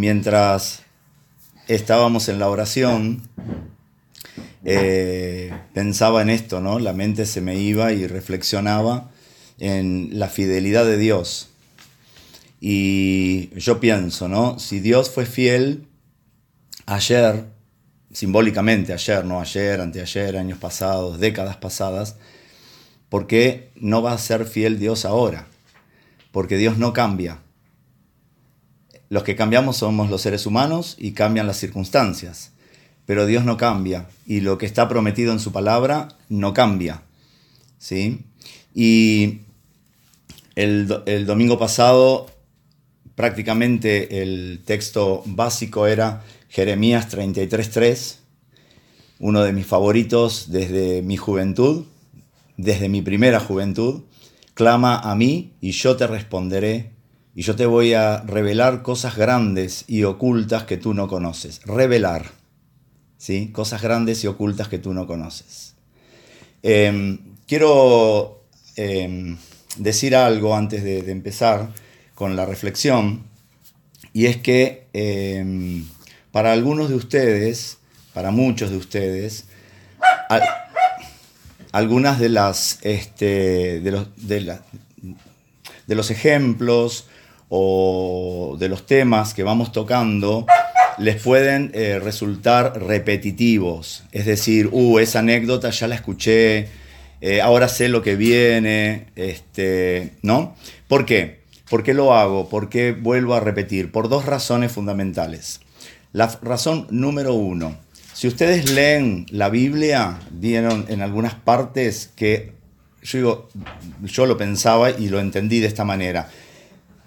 Mientras estábamos en la oración, eh, pensaba en esto, ¿no? La mente se me iba y reflexionaba en la fidelidad de Dios. Y yo pienso, ¿no? Si Dios fue fiel ayer, simbólicamente ayer, no ayer, anteayer, años pasados, décadas pasadas, ¿por qué no va a ser fiel Dios ahora? Porque Dios no cambia. Los que cambiamos somos los seres humanos y cambian las circunstancias pero Dios no cambia y lo que está prometido en su palabra no cambia. ¿sí? Y el, domingo pasado prácticamente el texto básico era Jeremías 33.3, uno de mis favoritos desde mi juventud, desde mi primera juventud. Clama a mí y yo te responderé y yo te voy a revelar cosas grandes y ocultas que tú no conoces. Revelar. Cosas grandes y ocultas que tú no conoces. Em, quiero em, decir algo antes de, empezar con la reflexión, y es que em, para algunos de ustedes, para muchos de ustedes, algunas de las este, de, los, de los ejemplos o de los temas que vamos tocando les pueden eh, resultar repetitivos. Es decir, uh, esa anécdota ya la escuché, eh, ahora sé lo que viene, este, ¿no? ¿Por qué? ¿Por qué lo hago? ¿Por qué vuelvo a repetir? Por dos razones fundamentales. La razón número uno, si ustedes leen la Biblia, vieron en algunas partes que yo, digo, yo lo pensaba y lo entendí de esta manera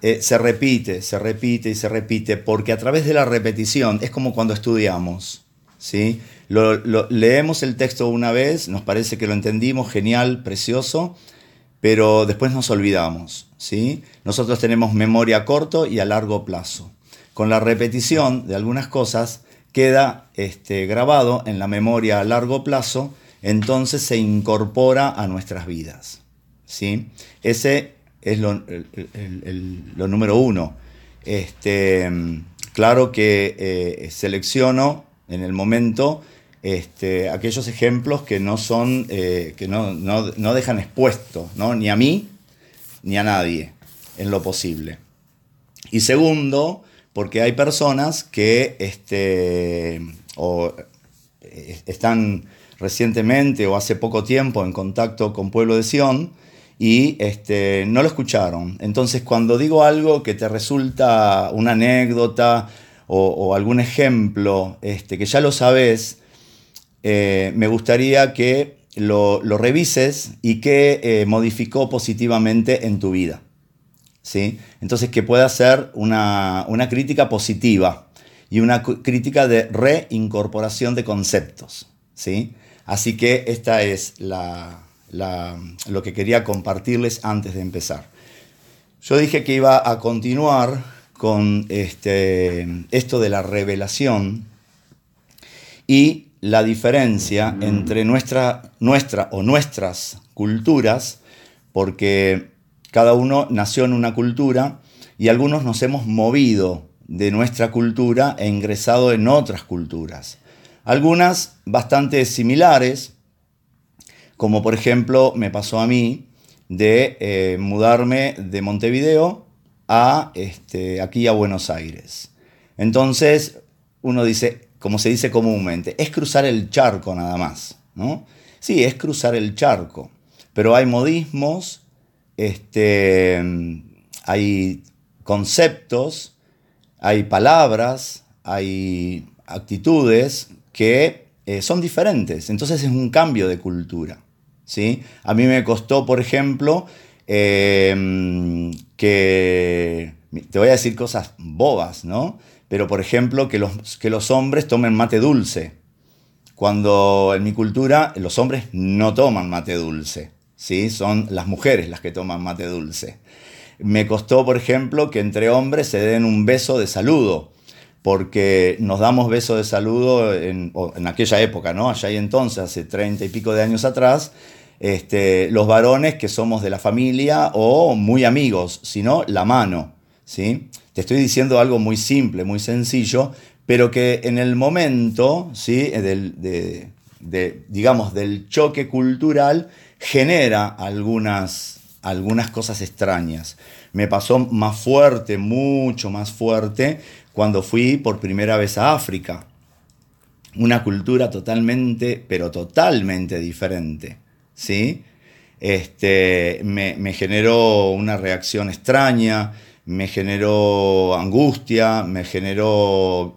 eh, se repite, se repite y se repite, porque a través de la repetición es como cuando estudiamos. ¿sí? Leemos el texto una vez, nos parece que lo entendimos, genial, precioso, pero después nos olvidamos. ¿sí? Nosotros tenemos memoria a corto y a largo plazo. Con la repetición de algunas cosas queda este, grabado en la memoria a largo plazo, entonces se incorpora a nuestras vidas. ¿sí? Ese es lo, número uno. Este, claro que eh, selecciono en el momento este, aquellos ejemplos que no son, eh, que no, dejan expuesto, ¿no? ni a mí ni a nadie, en lo posible. Y segundo, porque hay personas que este, o, eh, están recientemente o hace poco tiempo en contacto con Pueblo de Sion, y este, no lo escucharon. Entonces, cuando digo algo que te resulta una anécdota o, algún ejemplo este, que ya lo sabes, eh, me gustaría que lo, revises y que eh, modificó positivamente en tu vida. ¿sí? Entonces, que pueda ser una, crítica positiva y una crítica de reincorporación de conceptos. ¿sí? Así que esta es la, lo que quería compartirles antes de empezar. Yo dije que iba a continuar con este, esto de la revelación y la diferencia entre nuestra, nuestra o nuestras culturas, porque cada uno nació en una cultura y algunos nos hemos movido de nuestra cultura e ingresado en otras culturas. Algunas bastante similares, como por ejemplo me pasó a mí de eh, mudarme de Montevideo a este, aquí a Buenos Aires. Entonces uno dice, como se dice comúnmente, es cruzar el charco nada más, ¿no? Sí, es cruzar el charco, pero hay modismos, este, hay conceptos, hay palabras, hay actitudes que eh, son diferentes, entonces es un cambio de cultura. ¿Sí? A mí me costó, por ejemplo, em, que, te voy a decir cosas bobas, ¿no? Pero, por ejemplo, que los, que los hombres tomen mate dulce. Cuando en mi cultura los hombres no toman mate dulce, ¿sí? Son las mujeres las que toman mate dulce. Me costó, por ejemplo, que entre hombres se den un beso de saludo, porque nos damos beso de saludo en, en, aquella época, ¿no? Allá y entonces, hace treinta y pico de años atrás, este, los varones que somos de la familia o muy amigos, sino la mano, ¿sí? te estoy diciendo algo muy simple, muy sencillo, pero que en el momento, ¿sí? Del, de, digamos, del choque cultural genera algunas, algunas cosas extrañas. Me pasó más fuerte, mucho más fuerte, cuando fui por primera vez a África. Una cultura totalmente, pero totalmente diferente. ¿sí? Este, me, generó una reacción extraña, me generó angustia, me generó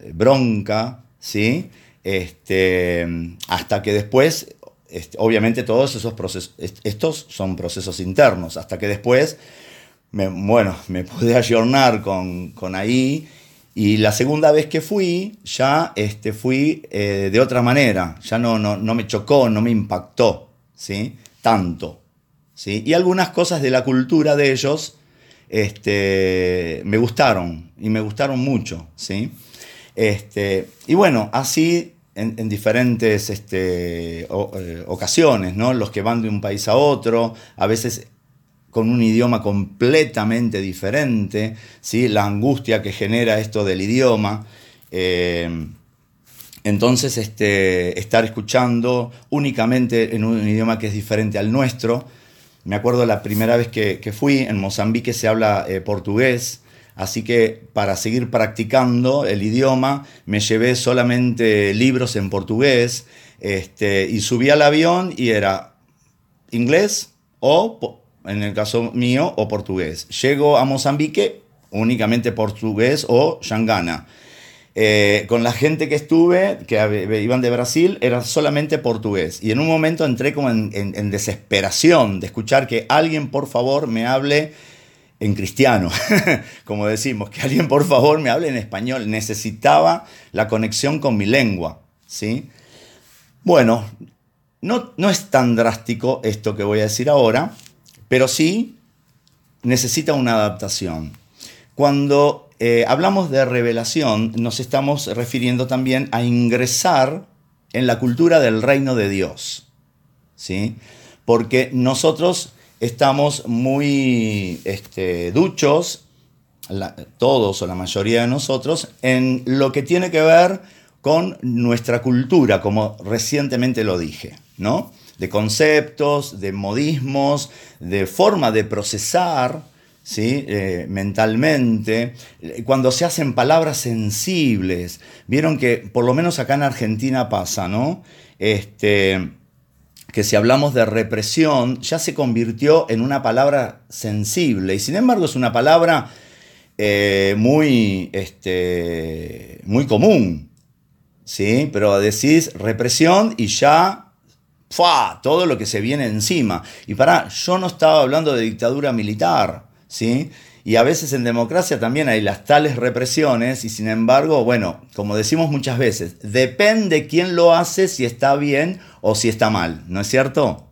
eh, bronca, ¿sí? Este, hasta que después, este, obviamente todos esos procesos, estos son procesos internos, hasta que después, bueno, me pude ayornar con, con ahí y la segunda vez que fui, ya este, fui eh, de otra manera, ya no, no, no, me chocó, no me impactó, ¿sí? Tanto, ¿sí? Y algunas cosas de la cultura de ellos este, me gustaron, y me gustaron mucho, ¿sí? Este, y bueno, así en, diferentes este, eh, ocasiones, ¿no? Los que van de un país a otro, a veces con un idioma completamente diferente, ¿sí? la angustia que genera esto del idioma. Eh, entonces, este, estar escuchando únicamente en un idioma que es diferente al nuestro. Me acuerdo la primera vez que, fui, en Mozambique se habla eh, portugués, Así que para seguir practicando el idioma me llevé solamente libros en portugués este, y subí al avión y era inglés o, en el caso mío, o portugués. Llego a Mozambique únicamente portugués o shangana. Eh, con la gente que estuve, que iban de Brasil, era solamente portugués. Y en un momento entré como en desesperación de escuchar que alguien, por favor, me hable en cristiano, como decimos, que alguien por favor me hable en español. Necesitaba la conexión con mi lengua, ¿sí? Bueno, no, no es tan drástico esto que voy a decir ahora, pero sí necesita una adaptación. Cuando eh, hablamos de revelación, nos estamos refiriendo también a ingresar en la cultura del reino de Dios, ¿sí? Porque nosotros estamos muy este, duchos, todos o la mayoría de nosotros, en lo que tiene que ver con nuestra cultura, como recientemente lo dije, ¿no? De conceptos, de modismos, de forma de procesar, ¿sí? Eh, mentalmente, cuando se hacen palabras sensibles. Vieron que, por lo menos acá en Argentina pasa, ¿no? Este, que si hablamos de represión ya se convirtió en una palabra sensible y sin embargo es una palabra eh, muy, este, muy común, ¿sí? Pero decís represión y ya ¡fua! todo lo que se viene encima. Y para, yo no estaba hablando de dictadura militar, ¿sí? Y a veces en democracia también hay las tales represiones y sin embargo, bueno, como decimos muchas veces, depende quién lo hace si está bien o si está mal, ¿no es cierto?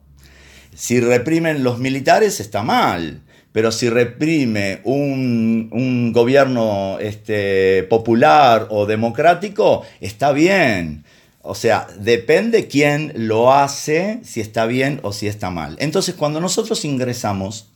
Si reprimen los militares está mal, pero si reprime un, gobierno este, popular o democrático, está bien. O sea, depende quién lo hace, si está bien o si está mal. Entonces, cuando nosotros ingresamos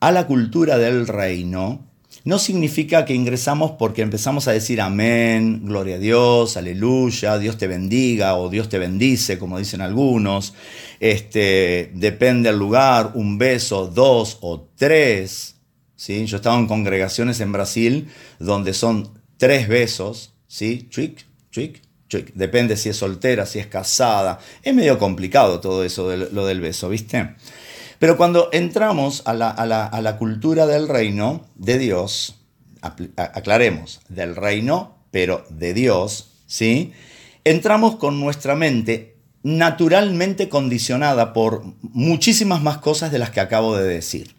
a la cultura del reino, no significa que ingresamos porque empezamos a decir amén, gloria a Dios, aleluya, Dios te bendiga o Dios te bendice, como dicen algunos. Este, depende del lugar, un beso, dos o tres. ¿sí? Yo estaba en congregaciones en Brasil donde son tres besos, ¿sí? Chic, chic, Depende si es soltera, si es casada. Es medio complicado todo eso, de lo del beso, ¿viste? Pero cuando entramos a la, cultura del reino de Dios, aclaremos, del reino, pero de Dios, ¿sí? Entramos con nuestra mente naturalmente condicionada por muchísimas más cosas de las que acabo de decir.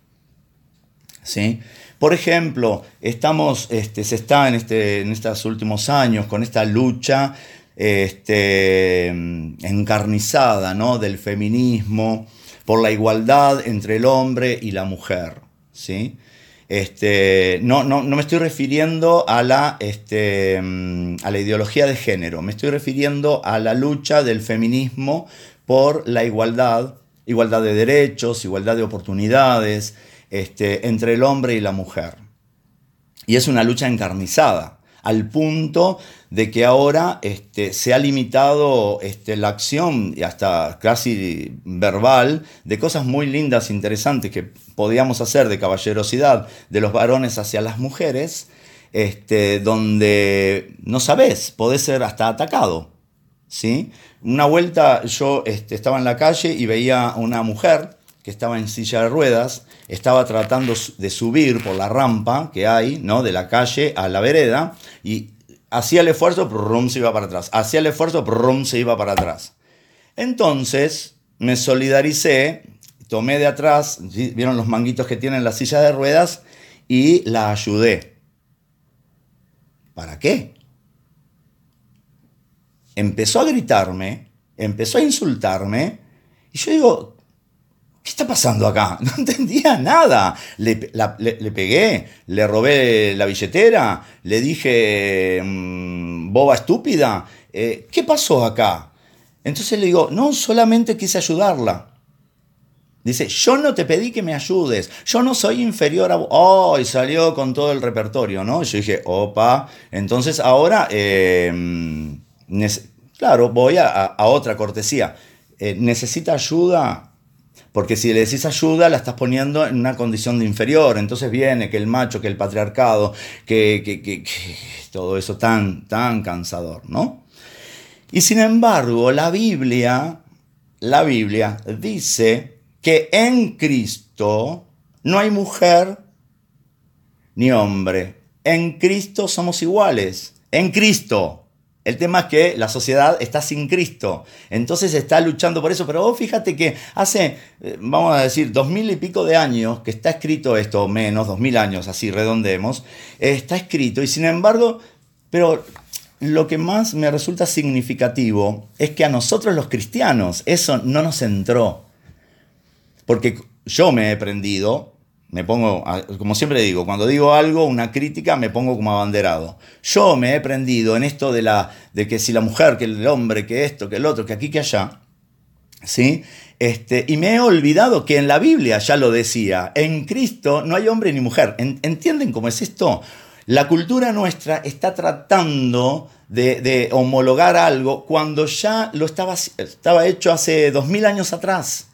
¿Sí? Por ejemplo, estamos, este, se está en, este, en estos últimos años con esta lucha este, encarnizada ¿no? del feminismo, por la igualdad entre el hombre y la mujer. ¿sí? Este, no, no, no, me estoy refiriendo a la, este, a la ideología de género, me estoy refiriendo a la lucha del feminismo por la igualdad, igualdad de derechos, igualdad de oportunidades este, entre el hombre y la mujer. Y es una lucha encarnizada, al punto de que ahora este, se ha limitado este, la acción, y hasta casi verbal, de cosas muy lindas, interesantes que podíamos hacer de caballerosidad de los varones hacia las mujeres, este, donde no sabes, podés ser hasta atacado. ¿sí? Una vuelta yo este, estaba en la calle y veía a una mujer que estaba en silla de ruedas, estaba tratando de subir por la rampa que hay ¿no? de la calle a la vereda y hacía el esfuerzo, rum, se iba para atrás. Hacía el esfuerzo, rum, se iba para atrás. Entonces me solidaricé, tomé de atrás, vieron los manguitos que tienen la silla de ruedas y la ayudé. ¿Para qué? Empezó a gritarme, empezó a insultarme y yo digo, ¿qué está pasando acá? No entendía nada. Le, pegué, le robé la billetera, le dije, mm, boba estúpida, eh, ¿qué pasó acá? Entonces le digo, no, solamente quise ayudarla. Dice, yo no te pedí que me ayudes, yo no soy inferior a vos. Oh, y salió con todo el repertorio, ¿no? Yo dije, opa, entonces ahora, eh, claro, voy a, otra cortesía. Eh, ¿Necesita ayuda? Porque si le decís ayuda, la estás poniendo en una condición de inferior. Entonces viene que el macho, que el patriarcado, que, que, todo eso tan, tan cansador, ¿no? Y sin embargo, la Biblia, la Biblia dice que en Cristo no hay mujer ni hombre. En Cristo somos iguales. En Cristo. El tema es que la sociedad está sin Cristo, entonces está luchando por eso, pero vos fíjate que hace, eh, vamos a decir, dos mil y pico de años que está escrito esto, menos, dos mil años, así redondemos, está escrito. Y sin embargo, pero lo que más me resulta significativo es que a nosotros los cristianos eso no nos entró, porque yo me he prendido me pongo, como siempre digo, cuando digo algo, una crítica, me pongo como abanderado. Yo me he prendido en esto de, la, de que si la mujer, que el hombre, que esto, que el otro, que aquí, que allá, ¿sí? Este, y me he olvidado que en la Biblia ya lo decía, en Cristo no hay hombre ni mujer. ¿Entienden cómo es esto? La cultura nuestra está tratando de, de homologar algo cuando ya lo estaba, estaba hecho hace dos mil años atrás.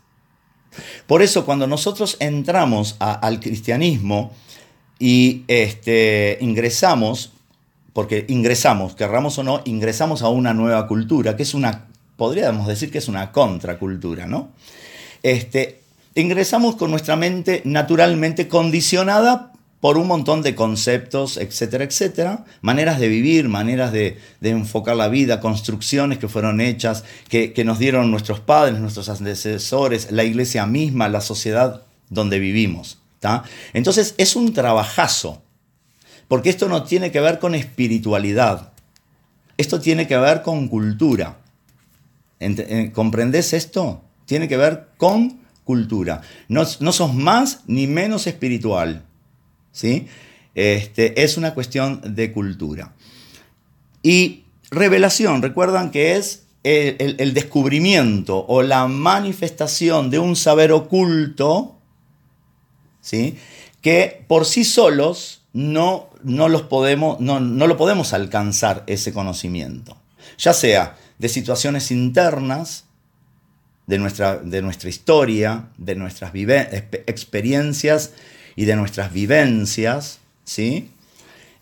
Por eso cuando nosotros entramos al cristianismo y este, ingresamos, porque ingresamos, querramos o no, ingresamos a una nueva cultura, que es una, podríamos decir que es una contracultura, ¿no? Este, ingresamos con nuestra mente naturalmente condicionada por un montón de conceptos, etcétera, etcétera, maneras de vivir, maneras de, enfocar la vida, construcciones que fueron hechas, que, nos dieron nuestros padres, nuestros antecesores, la iglesia misma, la sociedad donde vivimos. Entonces es un trabajazo, porque esto no tiene que ver con espiritualidad, esto tiene que ver con cultura. Eh, ¿Comprendés esto? Tiene que ver con cultura. No, no sos más ni menos espiritual ¿sí? Este, es una cuestión de cultura. Y revelación, recuerdan que es el, descubrimiento o la manifestación de un saber oculto, ¿sí? que por sí solos no, no, los podemos, no, no lo podemos alcanzar ese conocimiento. Ya sea de situaciones internas, de nuestra, de nuestra historia, de nuestras experiencias y de nuestras vivencias, ¿sí?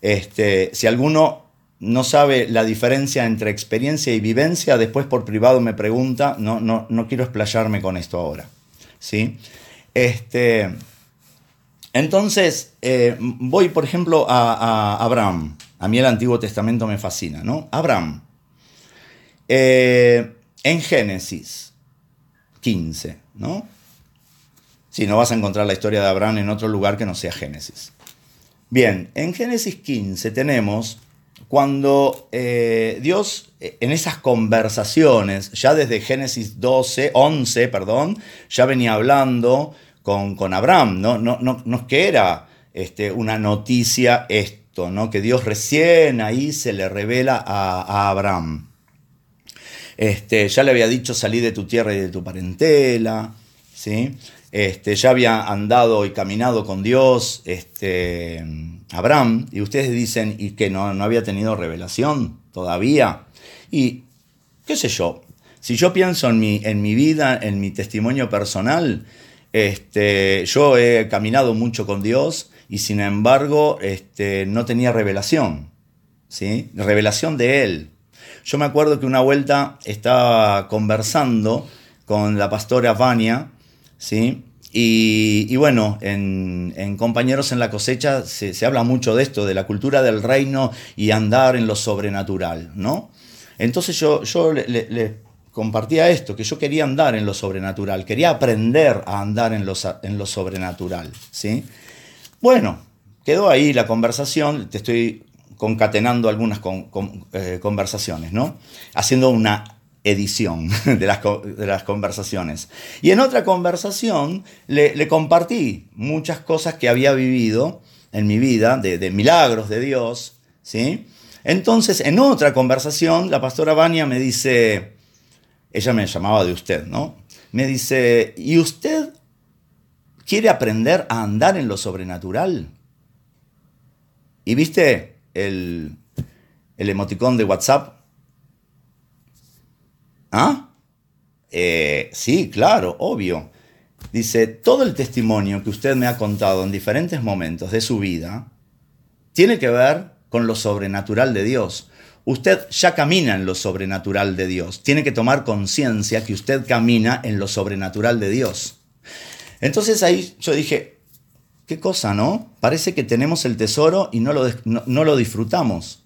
Este, si alguno no sabe la diferencia entre experiencia y vivencia, después por privado me pregunta, no, no, no quiero explayarme con esto ahora, ¿sí? Este, entonces, eh, voy por ejemplo a, Abraham. A mí el Antiguo Testamento me fascina, ¿no? Abraham. Eh, en Génesis 15, ¿no? Si no vas a encontrar la historia de Abraham en otro lugar que no sea Génesis. Bien, en Génesis 15 tenemos cuando eh, Dios en esas conversaciones, ya desde Génesis 12, 11, perdón, ya venía hablando con, con Abraham, ¿no? No, no, no es que era este, una noticia esto, ¿no? que Dios recién ahí se le revela a, a Abraham. Este, ya le había dicho salí de tu tierra y de tu parentela, ¿sí? Este, ya había andado y caminado con Dios, este, Abraham, y ustedes dicen y que no, no había tenido revelación todavía. Y qué sé yo, si yo pienso en mi, en mi vida, en mi testimonio personal, este, yo he caminado mucho con Dios y sin embargo este, no tenía revelación, ¿sí? revelación de Él. Yo me acuerdo que una vuelta estaba conversando con la pastora Vania, ¿sí? Y, bueno, en, Compañeros en la cosecha se, habla mucho de esto, de la cultura del reino y andar en lo sobrenatural, ¿no? Entonces yo, yo le, compartía esto, que yo quería andar en lo sobrenatural, quería aprender a andar en lo, en lo sobrenatural, ¿sí? Bueno, quedó ahí la conversación, te estoy concatenando algunas eh, conversaciones, ¿no? Haciendo una edición de las, de las, conversaciones. Y en otra conversación le, compartí muchas cosas que había vivido en mi vida, de, milagros de Dios, ¿sí? Entonces, en otra conversación, la pastora Vania me dice, ella me llamaba de usted, ¿no? Me dice, ¿y usted quiere aprender a andar en lo sobrenatural? Y viste el, el emoticón de WhatsApp ¿Ah? Eh, sí, claro, obvio. Dice, todo el testimonio que usted me ha contado en diferentes momentos de su vida tiene que ver con lo sobrenatural de Dios. Usted ya camina en lo sobrenatural de Dios. Tiene que tomar conciencia que usted camina en lo sobrenatural de Dios. Entonces ahí yo dije, qué cosa, ¿no? Parece que tenemos el tesoro y no lo, no lo disfrutamos.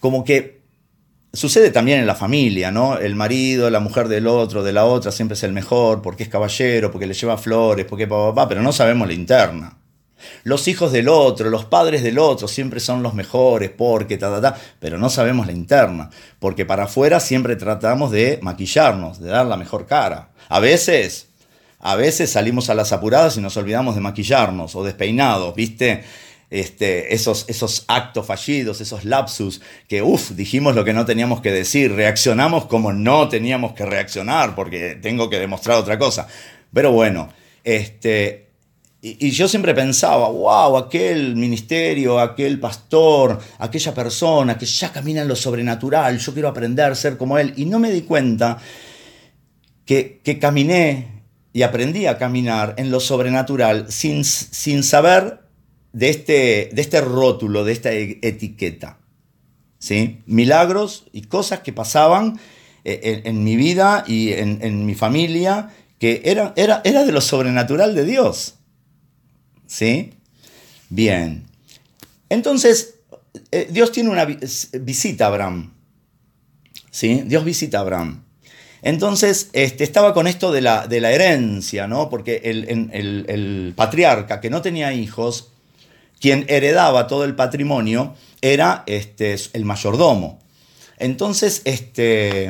Como que Sucede también en la familia, ¿no? El marido, la mujer del otro, de la otra, siempre es el mejor, porque es caballero, porque le lleva flores, porque papá, pero no sabemos la interna. Los hijos del otro, los padres del otro siempre son los mejores, porque ta, ta, ta, pero no sabemos la interna, porque para afuera siempre tratamos de maquillarnos, de dar la mejor cara. A veces, a veces salimos a las apuradas y nos olvidamos de maquillarnos o despeinados, ¿viste? Este, esos, esos actos fallidos, esos lapsus, que uff, dijimos lo que no teníamos que decir, reaccionamos como no teníamos que reaccionar, porque tengo que demostrar otra cosa. Pero bueno, este, y, yo siempre pensaba, wow, aquel ministerio, aquel pastor, aquella persona que ya camina en lo sobrenatural, yo quiero aprender a ser como él. Y no me di cuenta que, que caminé y aprendí a caminar en lo sobrenatural sin, sin saber de este, de este rótulo, de esta e, etiqueta. ¿sí? Milagros y cosas que pasaban eh, en, mi vida y en, mi familia que era, era, era, de lo sobrenatural de Dios. ¿Sí? Bien. Entonces, eh, Dios tiene una visita a Abraham. ¿Sí? Dios visita a Abraham. Entonces, este, estaba con esto de la, de la herencia, ¿no? Porque el, el, patriarca que no tenía hijos quien heredaba todo el patrimonio era este, el mayordomo. Entonces, este,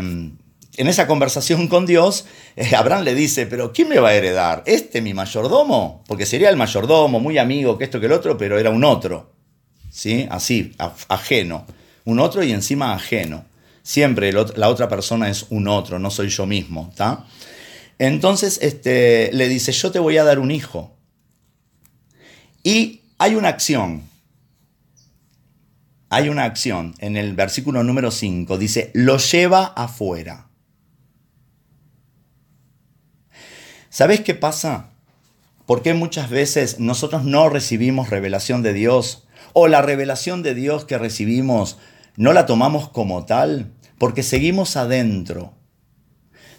en esa conversación con Dios, eh, Abraham le dice, pero ¿quién me va a heredar? ¿Este mi mayordomo? Porque sería el mayordomo, muy amigo, que esto que el otro, pero era un otro. ¿Sí? Así, ajeno. Un otro y encima ajeno. Siempre la otra persona es un otro, no soy yo mismo. ¿está? Entonces este, le dice, yo te voy a dar un hijo. Y hay una acción. Hay una acción en el versículo número 5. Dice, lo lleva afuera. ¿Sabes qué pasa? ¿Por qué muchas veces nosotros no recibimos revelación de Dios? O la revelación de Dios que recibimos no la tomamos como tal, porque seguimos adentro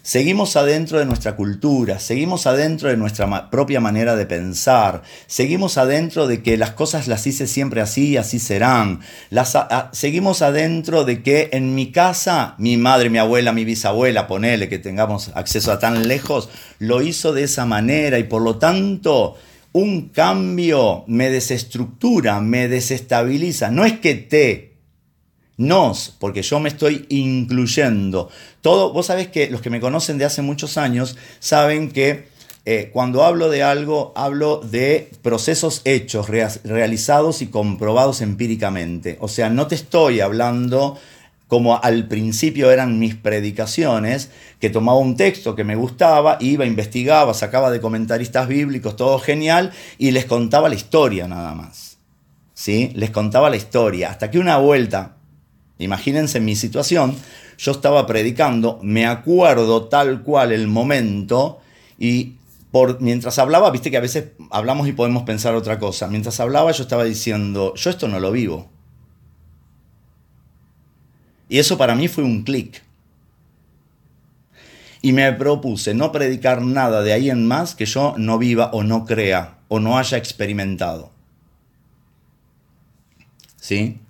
Seguimos adentro de nuestra cultura, seguimos adentro de nuestra propia manera de pensar, seguimos adentro de que las cosas las hice siempre así y así serán. Seguimos adentro de que en mi casa, mi madre, mi abuela, mi bisabuela, ponele que tengamos acceso a tan lejos, lo hizo de esa manera y por lo tanto un cambio me desestructura, me desestabiliza. No es que te nos, porque yo me estoy incluyendo. Todo, vos sabés que los que me conocen de hace muchos años saben que eh, cuando hablo de algo, hablo de procesos hechos, realizados y comprobados empíricamente. O sea, no te estoy hablando como al principio eran mis predicaciones, que tomaba un texto que me gustaba, iba, investigaba, sacaba de comentaristas bíblicos, todo genial, y les contaba la historia nada más. ¿Sí? Les contaba la historia. Hasta que una vuelta, imagínense mi situación, yo estaba predicando, me acuerdo tal cual el momento, y por, mientras hablaba, viste que a veces hablamos y podemos pensar otra cosa. Mientras hablaba yo estaba diciendo, yo esto no lo vivo. Y eso para mí fue un clic. Y me propuse no predicar nada de ahí en más que yo no viva o no crea o no haya experimentado. ¿Sí?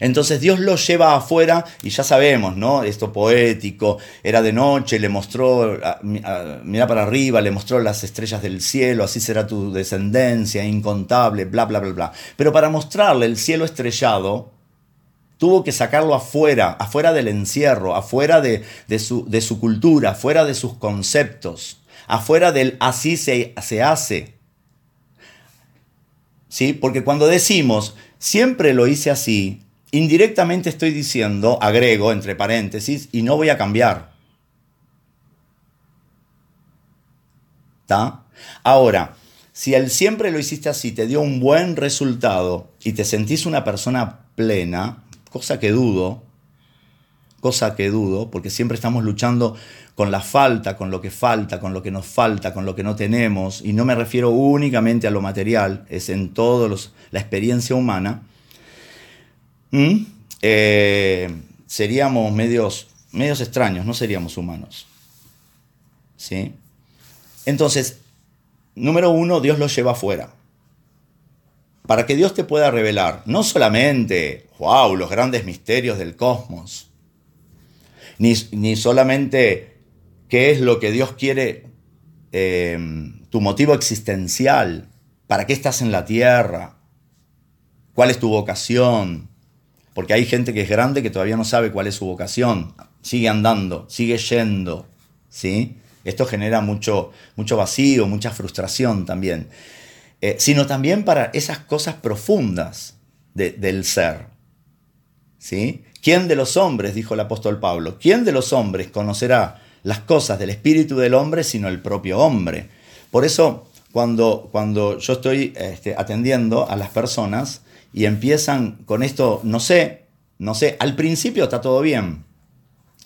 Entonces Dios lo lleva afuera y ya sabemos, ¿no? Esto poético, era de noche, le mostró, mira para arriba, le mostró las estrellas del cielo, así será tu descendencia, incontable, bla, bla, bla, bla. Pero para mostrarle el cielo estrellado, tuvo que sacarlo afuera, afuera del encierro, afuera de, su, cultura, afuera de sus conceptos, afuera del así se, se hace. ¿Sí? Porque cuando decimos siempre lo hice así, indirectamente estoy diciendo, agrego entre paréntesis, y no voy a cambiar. ¿Está? Ahora, si el siempre lo hiciste así te dio un buen resultado y te sentís una persona plena, cosa que dudo, cosa que dudo, porque siempre estamos luchando con la falta, con lo que falta, con lo que nos falta, con lo que no tenemos, y no me refiero únicamente a lo material, es en todo la experiencia humana, eh, seríamos medios, medios extraños, no seríamos humanos. ¿Sí? Entonces, número uno, Dios lo lleva afuera. Para que Dios te pueda revelar no solamente, wow, los grandes misterios del cosmos, ni, ni solamente qué es lo que Dios quiere, em, tu motivo existencial, para qué estás en la tierra, cuál es tu vocación, porque hay gente que es grande que todavía no sabe cuál es su vocación, sigue andando, sigue yendo, ¿sí? Esto genera mucho, mucho vacío, mucha frustración también. Eh, sino también para esas cosas profundas del ser. ¿Sí? ¿Quién de los hombres, dijo el apóstol Pablo, quién de los hombres conocerá las cosas del espíritu del hombre sino el propio hombre? Por eso, cuando, cuando yo estoy este, atendiendo a las personas y empiezan con esto, no sé, no sé, al principio está todo bien.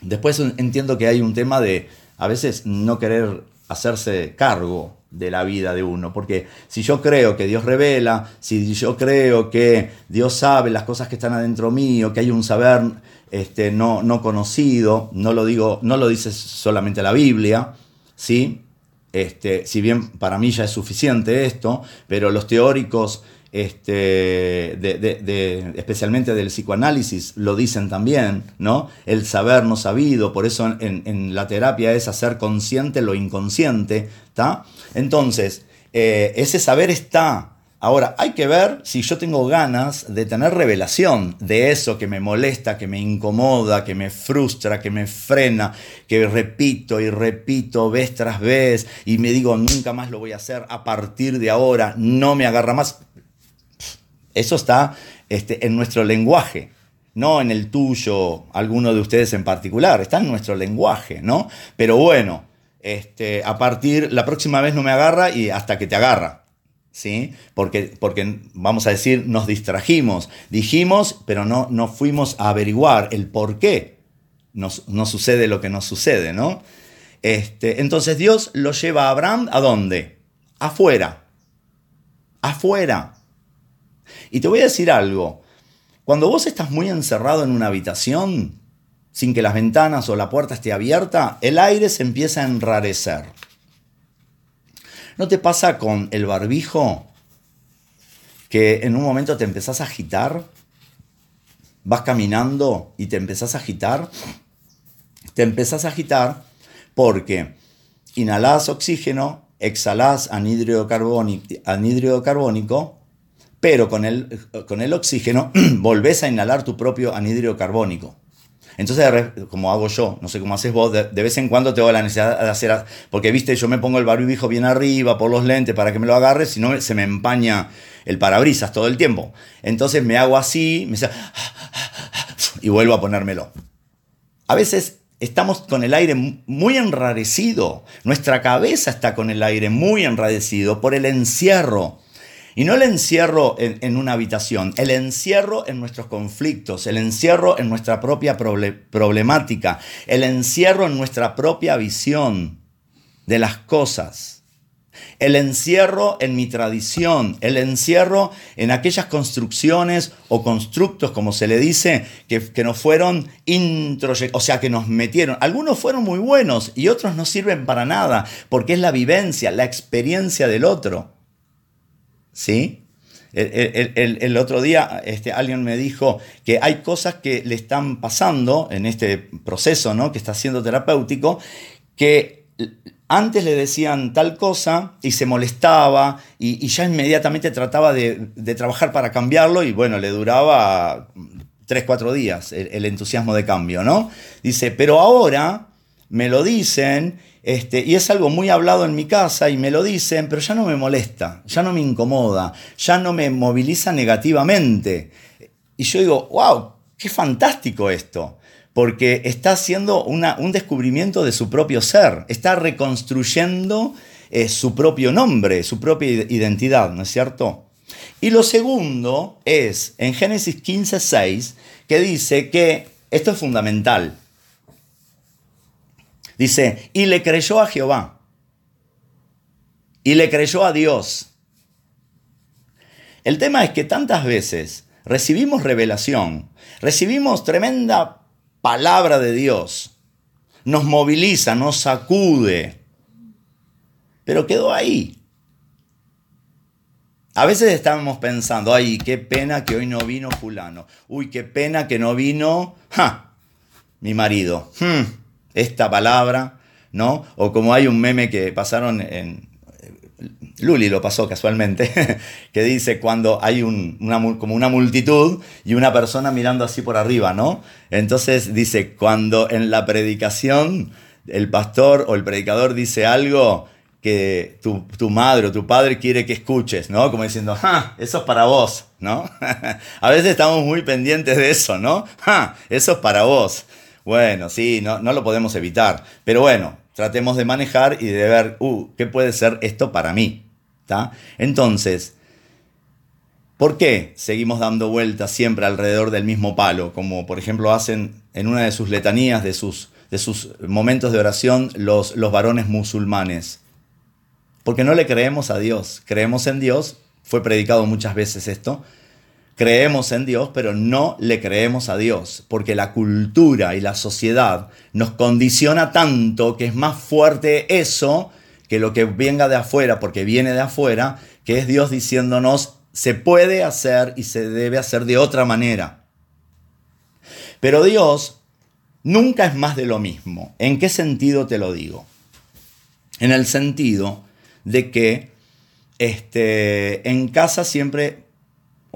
Después entiendo que hay un tema de a veces no querer hacerse cargo de la vida de uno. Porque si yo creo que Dios revela, si yo creo que Dios sabe las cosas que están adentro mío, que hay un saber este, no, no conocido, no lo, digo, no lo dice solamente la Biblia, ¿sí? Este, si bien para mí ya es suficiente esto, pero los teóricos este, especialmente del psicoanálisis, lo dicen también, ¿no? El saber no sabido, por eso en, la terapia es hacer consciente lo inconsciente, ¿está? Entonces, eh, ese saber está. Ahora, hay que ver si yo tengo ganas de tener revelación de eso que me molesta, que me incomoda, que me frustra, que me frena, que repito y repito vez tras vez y me digo nunca más lo voy a hacer a partir de ahora, no me agarra más eso está este, en nuestro lenguaje, no en el tuyo, alguno de ustedes en particular, está en nuestro lenguaje, ¿no? Pero bueno, este, a partir, la próxima vez no me agarra y hasta que te agarra, ¿sí? Porque, porque vamos a decir, nos distrajimos, dijimos, pero no, no fuimos a averiguar el por qué nos, sucede lo que nos sucede, ¿no? Este, entonces Dios lo lleva a Abraham a dónde? Afuera. Afuera. Y te voy a decir algo. Cuando vos estás muy encerrado en una habitación, sin que las ventanas o la puerta esté abierta, el aire se empieza a enrarecer. ¿No te pasa con el barbijo que en un momento te empezás a agitar? Vas caminando y te empezás a agitar. Te empezás a agitar porque inhalás oxígeno, exhalás anhídrido carbónico pero con el, con el oxígeno volvés a inhalar tu propio anhídrido carbónico. Entonces, como hago yo, no sé cómo haces vos, de, vez en cuando tengo la necesidad de hacer, porque viste, yo me pongo el barbijo bien arriba por los lentes para que me lo agarre, si no se me empaña el parabrisas todo el tiempo. Entonces me hago así, me y vuelvo a ponérmelo. A veces estamos con el aire muy enrarecido, nuestra cabeza está con el aire muy enrarecido por el encierro. Y no el encierro en, una habitación, el encierro en nuestros conflictos, el encierro en nuestra propia problemática, el encierro en nuestra propia visión de las cosas el encierro en mi tradición, el encierro en aquellas construcciones o constructos, como se le dice, que, que nos fueron introyectados, o sea, que nos metieron. Algunos fueron muy buenos y otros no sirven para nada, porque es la vivencia, la experiencia del otro. ¿Sí? El, otro día este, alguien me dijo que hay cosas que le están pasando en este proceso ¿no? que está siendo terapéutico, que antes le decían tal cosa y se molestaba y, ya inmediatamente trataba de, trabajar para cambiarlo y bueno, le duraba tres, cuatro días el, entusiasmo de cambio, ¿no? Dice, pero ahora me lo dicen este, y es algo muy hablado en mi casa y me lo dicen, pero ya no me molesta, ya no me incomoda, ya no me moviliza negativamente. Y yo digo, wow, qué fantástico esto porque está haciendo un descubrimiento de su propio ser, está reconstruyendo eh, su propio nombre, su propia identidad, ¿no es cierto? Y lo segundo es en Génesis 15, 6, que dice que esto es fundamental. Dice, y le creyó a Jehová, y le creyó a Dios. El tema es que tantas veces recibimos revelación, recibimos tremenda palabra de Dios. Nos moviliza, nos sacude. Pero quedó ahí. A veces estamos pensando, ay, qué pena que hoy no vino fulano. Uy, qué pena que no vino, ja, mi marido. Hmm, esta palabra, ¿no? O como hay un meme que pasaron en, Luli lo pasó casualmente, que dice cuando hay una, como una multitud y una persona mirando así por arriba, ¿no? Entonces dice, cuando en la predicación el pastor o el predicador dice algo que tu, madre o tu padre quiere que escuches, ¿no? Como diciendo, ¡ja! Eso es para vos, ¿no? A veces estamos muy pendientes de eso, ¿no? ¡Ja! Eso es para vos. Bueno, sí, no, no lo podemos evitar. Pero bueno, tratemos de manejar y de ver, uh, ¿qué puede ser esto para mí? Entonces, ¿por qué seguimos dando vueltas siempre alrededor del mismo palo? Como por ejemplo hacen en una de sus letanías, de sus, de sus momentos de oración, los, los varones musulmanes. Porque no le creemos a Dios, creemos en Dios, fue predicado muchas veces esto, creemos en Dios, pero no le creemos a Dios, porque la cultura y la sociedad nos condiciona tanto que es más fuerte eso que lo que venga de afuera, porque viene de afuera, que es Dios diciéndonos, se puede hacer y se debe hacer de otra manera. Pero Dios nunca es más de lo mismo. ¿En qué sentido te lo digo? En el sentido de que este, en casa siempre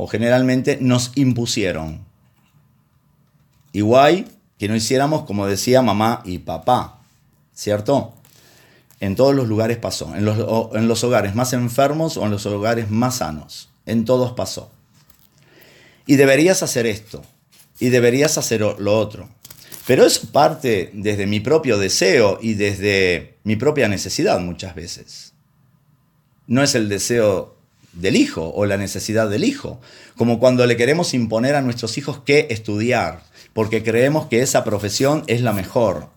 o generalmente nos impusieron. Igual que no hiciéramos como decía mamá y papá, ¿cierto? En todos los lugares pasó, en los, en los hogares más enfermos o en los hogares más sanos. En todos pasó. Y deberías hacer esto, y deberías hacer lo otro. Pero es parte desde mi propio deseo y desde mi propia necesidad muchas veces. No es el deseo del hijo o la necesidad del hijo, como cuando le queremos imponer a nuestros hijos que estudiar, porque creemos que esa profesión es la mejor.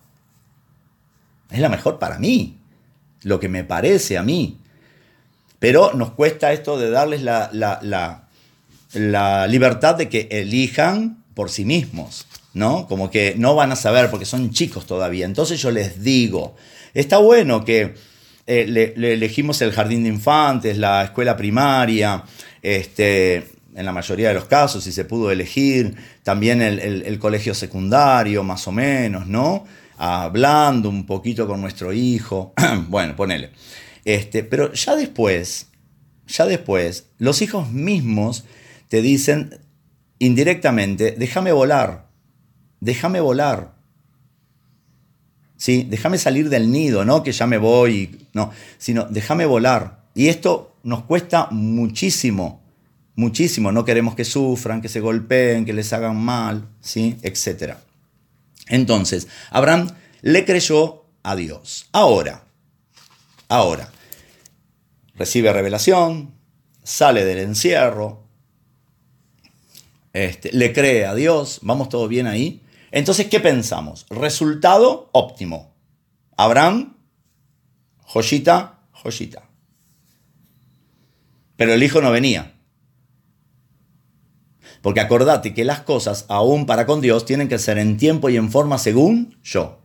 Es la mejor para mí lo que me parece a mí. Pero nos cuesta esto de darles la, la, libertad de que elijan por sí mismos, ¿no? Como que no van a saber porque son chicos todavía. Entonces yo les digo, está bueno que eh, le, elegimos el jardín de infantes, la escuela primaria, este, en la mayoría de los casos, si se pudo elegir, también el, el colegio secundario, más o menos, ¿no? hablando un poquito con nuestro hijo, bueno, ponele. Este, pero ya después, ya después, los hijos mismos te dicen indirectamente, déjame volar, déjame volar. ¿Sí? Déjame salir del nido, no que ya me voy, no, sino déjame volar. Y esto nos cuesta muchísimo, muchísimo. No queremos que sufran, que se golpeen, que les hagan mal, ¿sí? Etcétera. Entonces, Abraham le creyó a Dios. Ahora, ahora, recibe revelación, sale del encierro, este, le cree a Dios, vamos todo bien ahí. Entonces, ¿qué pensamos? Resultado óptimo. Abraham, joyita, joyita. Pero el hijo no venía. Porque acordate que las cosas, aún para con Dios, tienen que ser en tiempo y en forma según yo.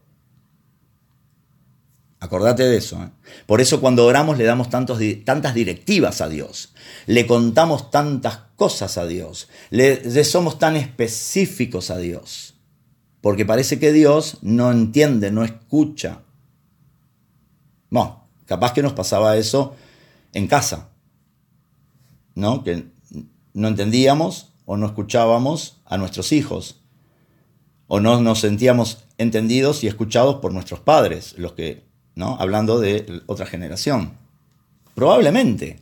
Acordate de eso. ¿eh? Por eso cuando oramos le damos tantas directivas a Dios. Le contamos tantas cosas a Dios. Le, somos tan específicos a Dios. Porque parece que Dios no entiende, no escucha. No, capaz que nos pasaba eso en casa. ¿No? Que no entendíamos o no escuchábamos a nuestros hijos. O no nos sentíamos entendidos y escuchados por nuestros padres, los que Hablando de otra generación. Probablemente,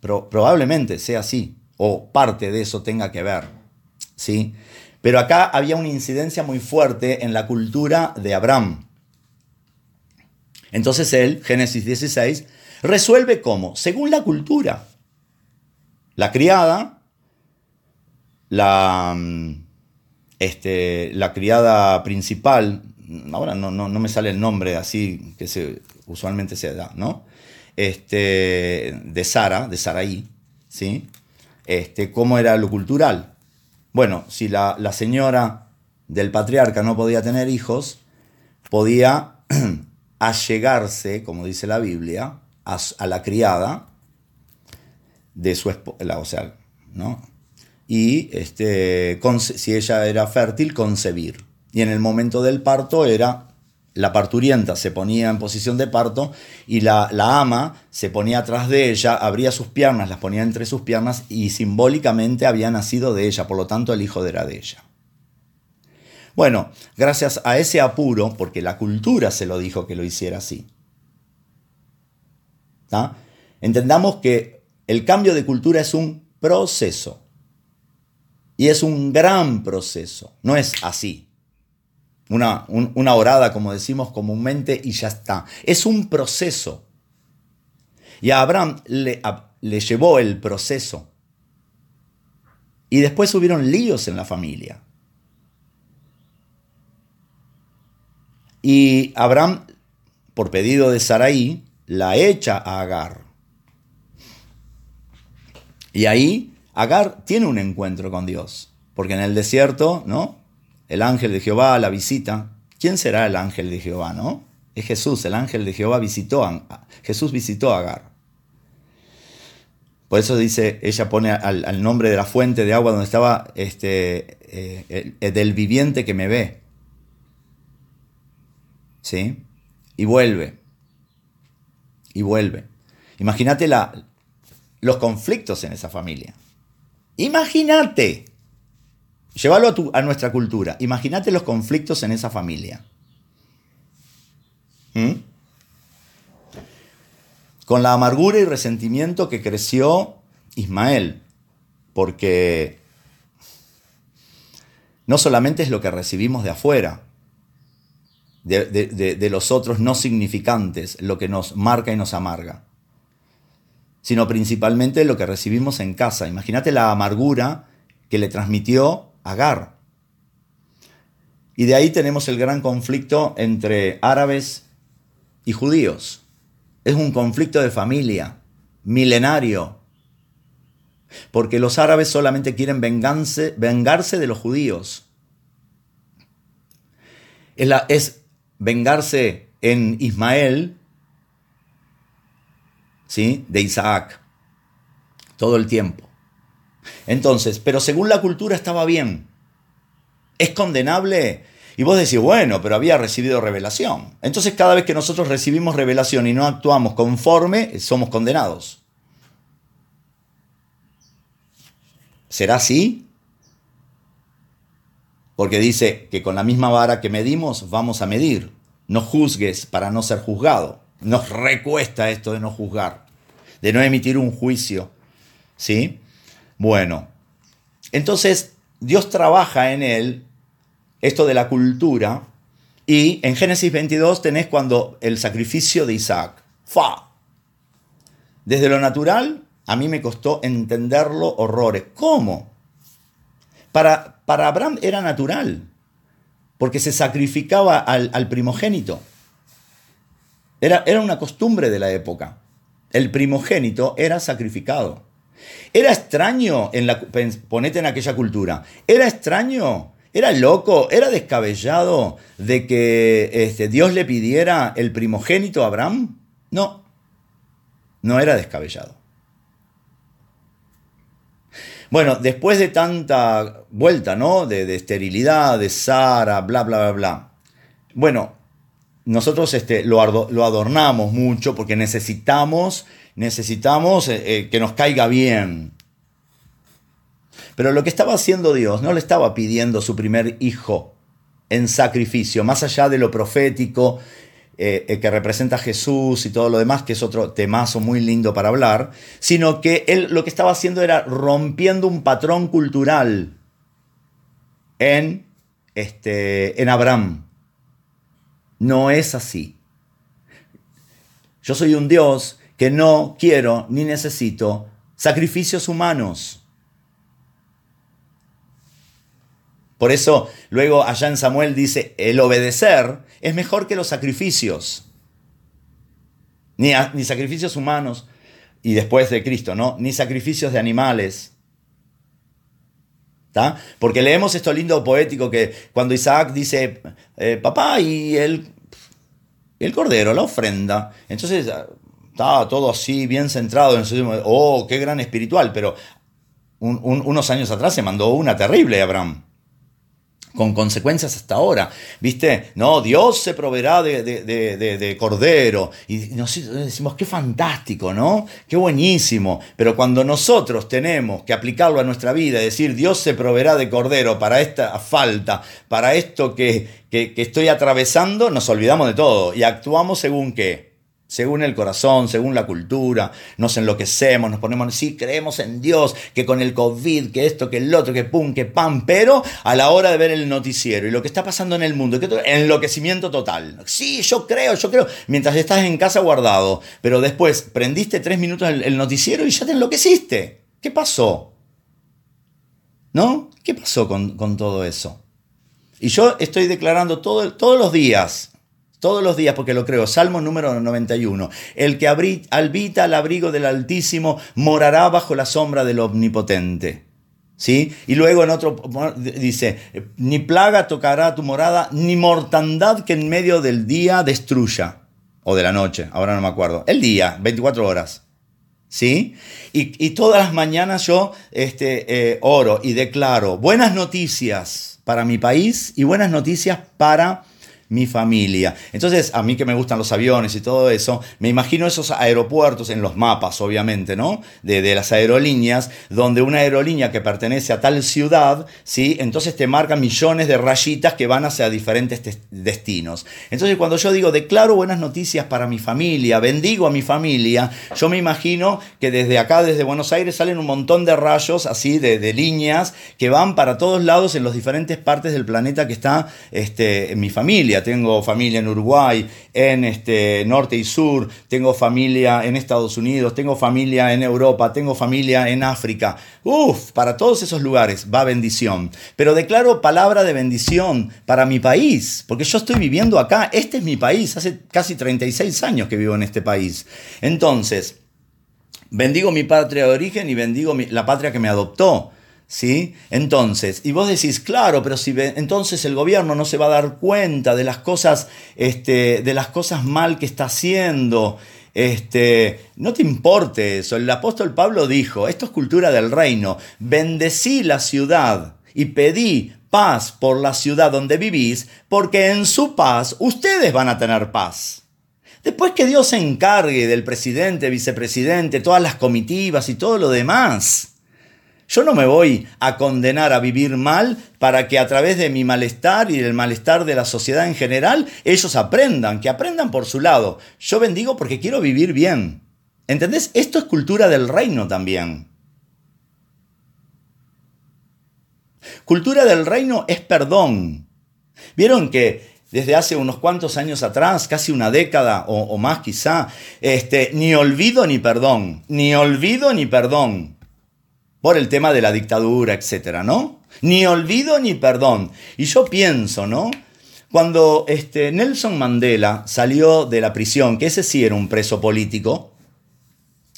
probablemente sea así, o parte de eso tenga que ver, ¿sí? Pero acá había una incidencia muy fuerte en la cultura de Abraham. Entonces él, Génesis 16, resuelve cómo, según la cultura. La criada, la, mm, este, la criada principal ahora no, no, me sale el nombre así que usualmente se da, ¿no? Este, de Sara, de Saraí, ¿sí? Este, ¿Cómo era lo cultural? Bueno, si la, señora del patriarca no podía tener hijos, podía allegarse, como dice la Biblia, a, la criada de su esposa, o sea, ¿no? Y este, si ella era fértil, concebir y en el momento del parto era la parturienta se ponía en posición de parto y la, ama se ponía atrás de ella, abría sus piernas, las ponía entre sus piernas y simbólicamente había nacido de ella, por lo tanto el hijo era de ella. Bueno, gracias a ese apuro, porque la cultura se lo dijo que lo hiciera así, entendamos que el cambio de cultura es un proceso. Y es un gran proceso, no es así una, una orada, como decimos comúnmente, y ya está. Es un proceso. Y a Abraham le, le llevó el proceso. Y después hubieron líos en la familia. Y Abraham, por pedido de Saraí, la echa a Agar. Y ahí Agar tiene un encuentro con Dios. Porque en el desierto, ¿no? El ángel de Jehová la visita. ¿Quién será el ángel de Jehová, no? Es Jesús, el ángel de Jehová visitó a, Jesús visitó a Agar. Por eso dice, ella pone al, nombre de la fuente de agua donde estaba este, eh, del viviente que me ve. ¿Sí? Y vuelve. Y vuelve. Imagínate los conflictos en esa familia. Imagínate. Llévalo a, nuestra cultura. Imagínate los conflictos en esa familia. ¿Mm? Con la amargura y resentimiento que creció Ismael, porque no solamente es lo que recibimos de afuera, de, de, los otros no significantes, lo que nos marca y nos amarga, sino principalmente lo que recibimos en casa. Imagínate la amargura que le transmitió Agar. Y de ahí tenemos el gran conflicto entre árabes y judíos. Es un conflicto de familia, milenario. Porque los árabes solamente quieren vengarse, de los judíos. Es, es vengarse en Ismael, ¿sí? de Isaac, todo el tiempo. Entonces, pero según la cultura estaba bien. ¿Es condenable? Y vos decís, bueno, pero había recibido revelación. Entonces cada vez que nosotros recibimos revelación y no actuamos conforme, somos condenados. ¿Será así? Porque dice que con la misma vara que medimos vamos a medir. No juzgues para no ser juzgado. Nos recuesta esto de no juzgar, de no emitir un juicio. ¿Sí? Bueno, entonces Dios trabaja en él esto de la cultura, y en Génesis 22 tenés cuando el sacrificio de Isaac. ¡Fa! Desde lo natural, a mí me costó entenderlo horrores. ¿Cómo? Para, para Abraham era natural, porque se sacrificaba al, primogénito. Era, era una costumbre de la época. El primogénito era sacrificado. Era extraño, en la, ponete en aquella cultura, era extraño, era loco, era descabellado de que este, Dios le pidiera el primogénito a Abraham. No, no era descabellado. Bueno, después de tanta vuelta, ¿no? De, esterilidad, de Sara, bla, bla, bla, bla. Bueno, nosotros este, lo, adornamos mucho porque necesitamos, necesitamos eh, eh, que nos caiga bien. Pero lo que estaba haciendo Dios no le estaba pidiendo su primer hijo en sacrificio, más allá de lo profético eh, que representa Jesús y todo lo demás, que es otro temazo muy lindo para hablar, sino que él lo que estaba haciendo era rompiendo un patrón cultural en, este, en Abraham. No es así. Yo soy un Dios que no quiero ni necesito sacrificios humanos. Por eso luego allá en Samuel dice, el obedecer es mejor que los sacrificios. Ni, ni sacrificios humanos y después de Cristo, ¿no? Ni sacrificios de animales. Porque leemos esto lindo poético que cuando Isaac dice, eh, papá, y el, el cordero, la ofrenda. Entonces todo así, bien centrado en su... Oh, qué gran espiritual, pero unos años atrás se mandó una terrible Abraham con consecuencias hasta ahora. ¿Viste? No, Dios se proveerá de, cordero. Y nosotros decimos, qué fantástico, ¿no? Qué buenísimo. Pero cuando nosotros tenemos que aplicarlo a nuestra vida decir, Dios se proveerá de cordero para esta falta, para esto que, que estoy atravesando, nos olvidamos de todo y actuamos según qué según el corazón, según la cultura, nos enloquecemos, nos ponemos, sí, creemos en Dios, que con el COVID, que esto, que el otro, que pum, que pam, pero a la hora de ver el noticiero y lo que está pasando en el mundo, que enloquecimiento total. Sí, yo creo, yo creo, mientras estás en casa guardado, pero después prendiste tres minutos el, noticiero y ya te enloqueciste. ¿Qué pasó? ¿No? ¿Qué pasó con, todo eso? Y yo estoy declarando todo, todos los días, todos los días porque lo creo. Salmo número 91. El que albita al abrigo del Altísimo morará bajo la sombra del Omnipotente. ¿Sí? Y luego en otro dice, ni plaga tocará tu morada, ni mortandad que en medio del día destruya. O de la noche, ahora no me acuerdo. El día, 24 horas. ¿Sí? Y, todas las mañanas yo este, eh, oro y declaro buenas noticias para mi país y buenas noticias para mi familia. Entonces, a mí que me gustan los aviones y todo eso, me imagino esos aeropuertos en los mapas, obviamente, ¿no? De, las aerolíneas, donde una aerolínea que pertenece a tal ciudad, ¿sí? Entonces te marca millones de rayitas que van hacia diferentes destinos. Entonces, cuando yo digo, declaro buenas noticias para mi familia, bendigo a mi familia, yo me imagino que desde acá, desde Buenos Aires, salen un montón de rayos, así, de, líneas, que van para todos lados en las diferentes partes del planeta que está este, en mi familia tengo familia en Uruguay, en este, norte y sur, tengo familia en Estados Unidos, tengo familia en Europa, tengo familia en África. Uf, para todos esos lugares va bendición. Pero declaro palabra de bendición para mi país, porque yo estoy viviendo acá, este es mi país, hace casi 36 años que vivo en este país. Entonces, bendigo mi patria de origen y bendigo la patria que me adoptó. ¿Sí? Entonces, y vos decís, claro, pero si entonces el gobierno no se va a dar cuenta de las cosas, este, de las cosas mal que está haciendo, este, no te importe eso. El apóstol Pablo dijo, esto es cultura del reino, bendecí la ciudad y pedí paz por la ciudad donde vivís, porque en su paz ustedes van a tener paz. Después que Dios se encargue del presidente, vicepresidente, todas las comitivas y todo lo demás. Yo no me voy a condenar a vivir mal para que a través de mi malestar y del malestar de la sociedad en general, ellos aprendan, que aprendan por su lado. Yo bendigo porque quiero vivir bien. ¿Entendés? Esto es cultura del reino también. Cultura del reino es perdón. Vieron que desde hace unos cuantos años atrás, casi una década o, más quizá, este, ni olvido ni perdón, ni olvido ni perdón, por el tema de la dictadura, etcétera, ¿no? Ni olvido ni perdón. Y yo pienso, ¿no? Cuando este, Nelson Mandela salió de la prisión, que ese sí era un preso político,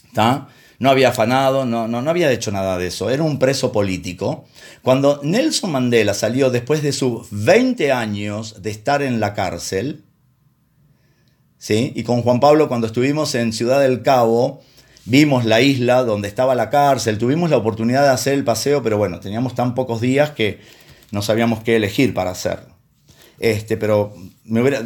¿está? no había afanado, no, no, no había hecho nada de eso, era un preso político. Cuando Nelson Mandela salió después de sus 20 años de estar en la cárcel, ¿sí? y con Juan Pablo cuando estuvimos en Ciudad del Cabo, vimos la isla donde estaba la cárcel, tuvimos la oportunidad de hacer el paseo, pero bueno, teníamos tan pocos días que no sabíamos qué elegir para hacerlo. Este, pero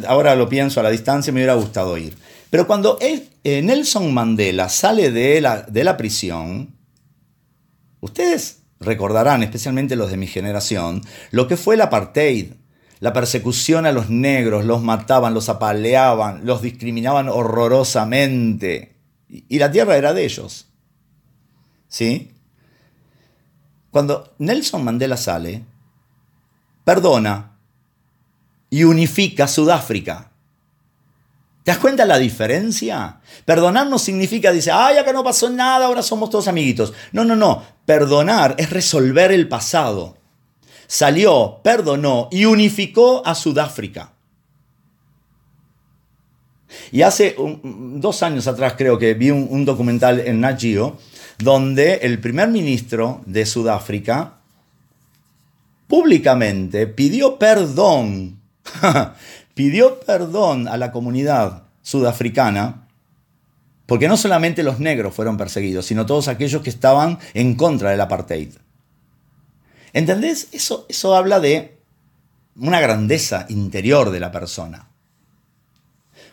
ahora lo pienso a la distancia, me hubiera gustado ir. Pero cuando eh, Nelson Mandela sale de la, de la prisión, ustedes recordarán, especialmente los de mi generación, lo que fue el apartheid, la persecución a los negros, los mataban, los apaleaban, los discriminaban horrorosamente. Y la tierra era de ellos. ¿Sí? Cuando Nelson Mandela sale, perdona y unifica Sudáfrica. ¿Te das cuenta la diferencia? Perdonar no significa, dice, ay, acá no pasó nada, ahora somos todos amiguitos. No, no, no. Perdonar es resolver el pasado. Salió, perdonó y unificó a Sudáfrica. Y hace dos años atrás creo que vi un, documental en Nat Geo donde el primer ministro de Sudáfrica públicamente pidió perdón pidió perdón a la comunidad sudafricana, porque no solamente los negros fueron perseguidos, sino todos aquellos que estaban en contra del apartheid. ¿Entendés? Eso, eso habla de una grandeza interior de la persona.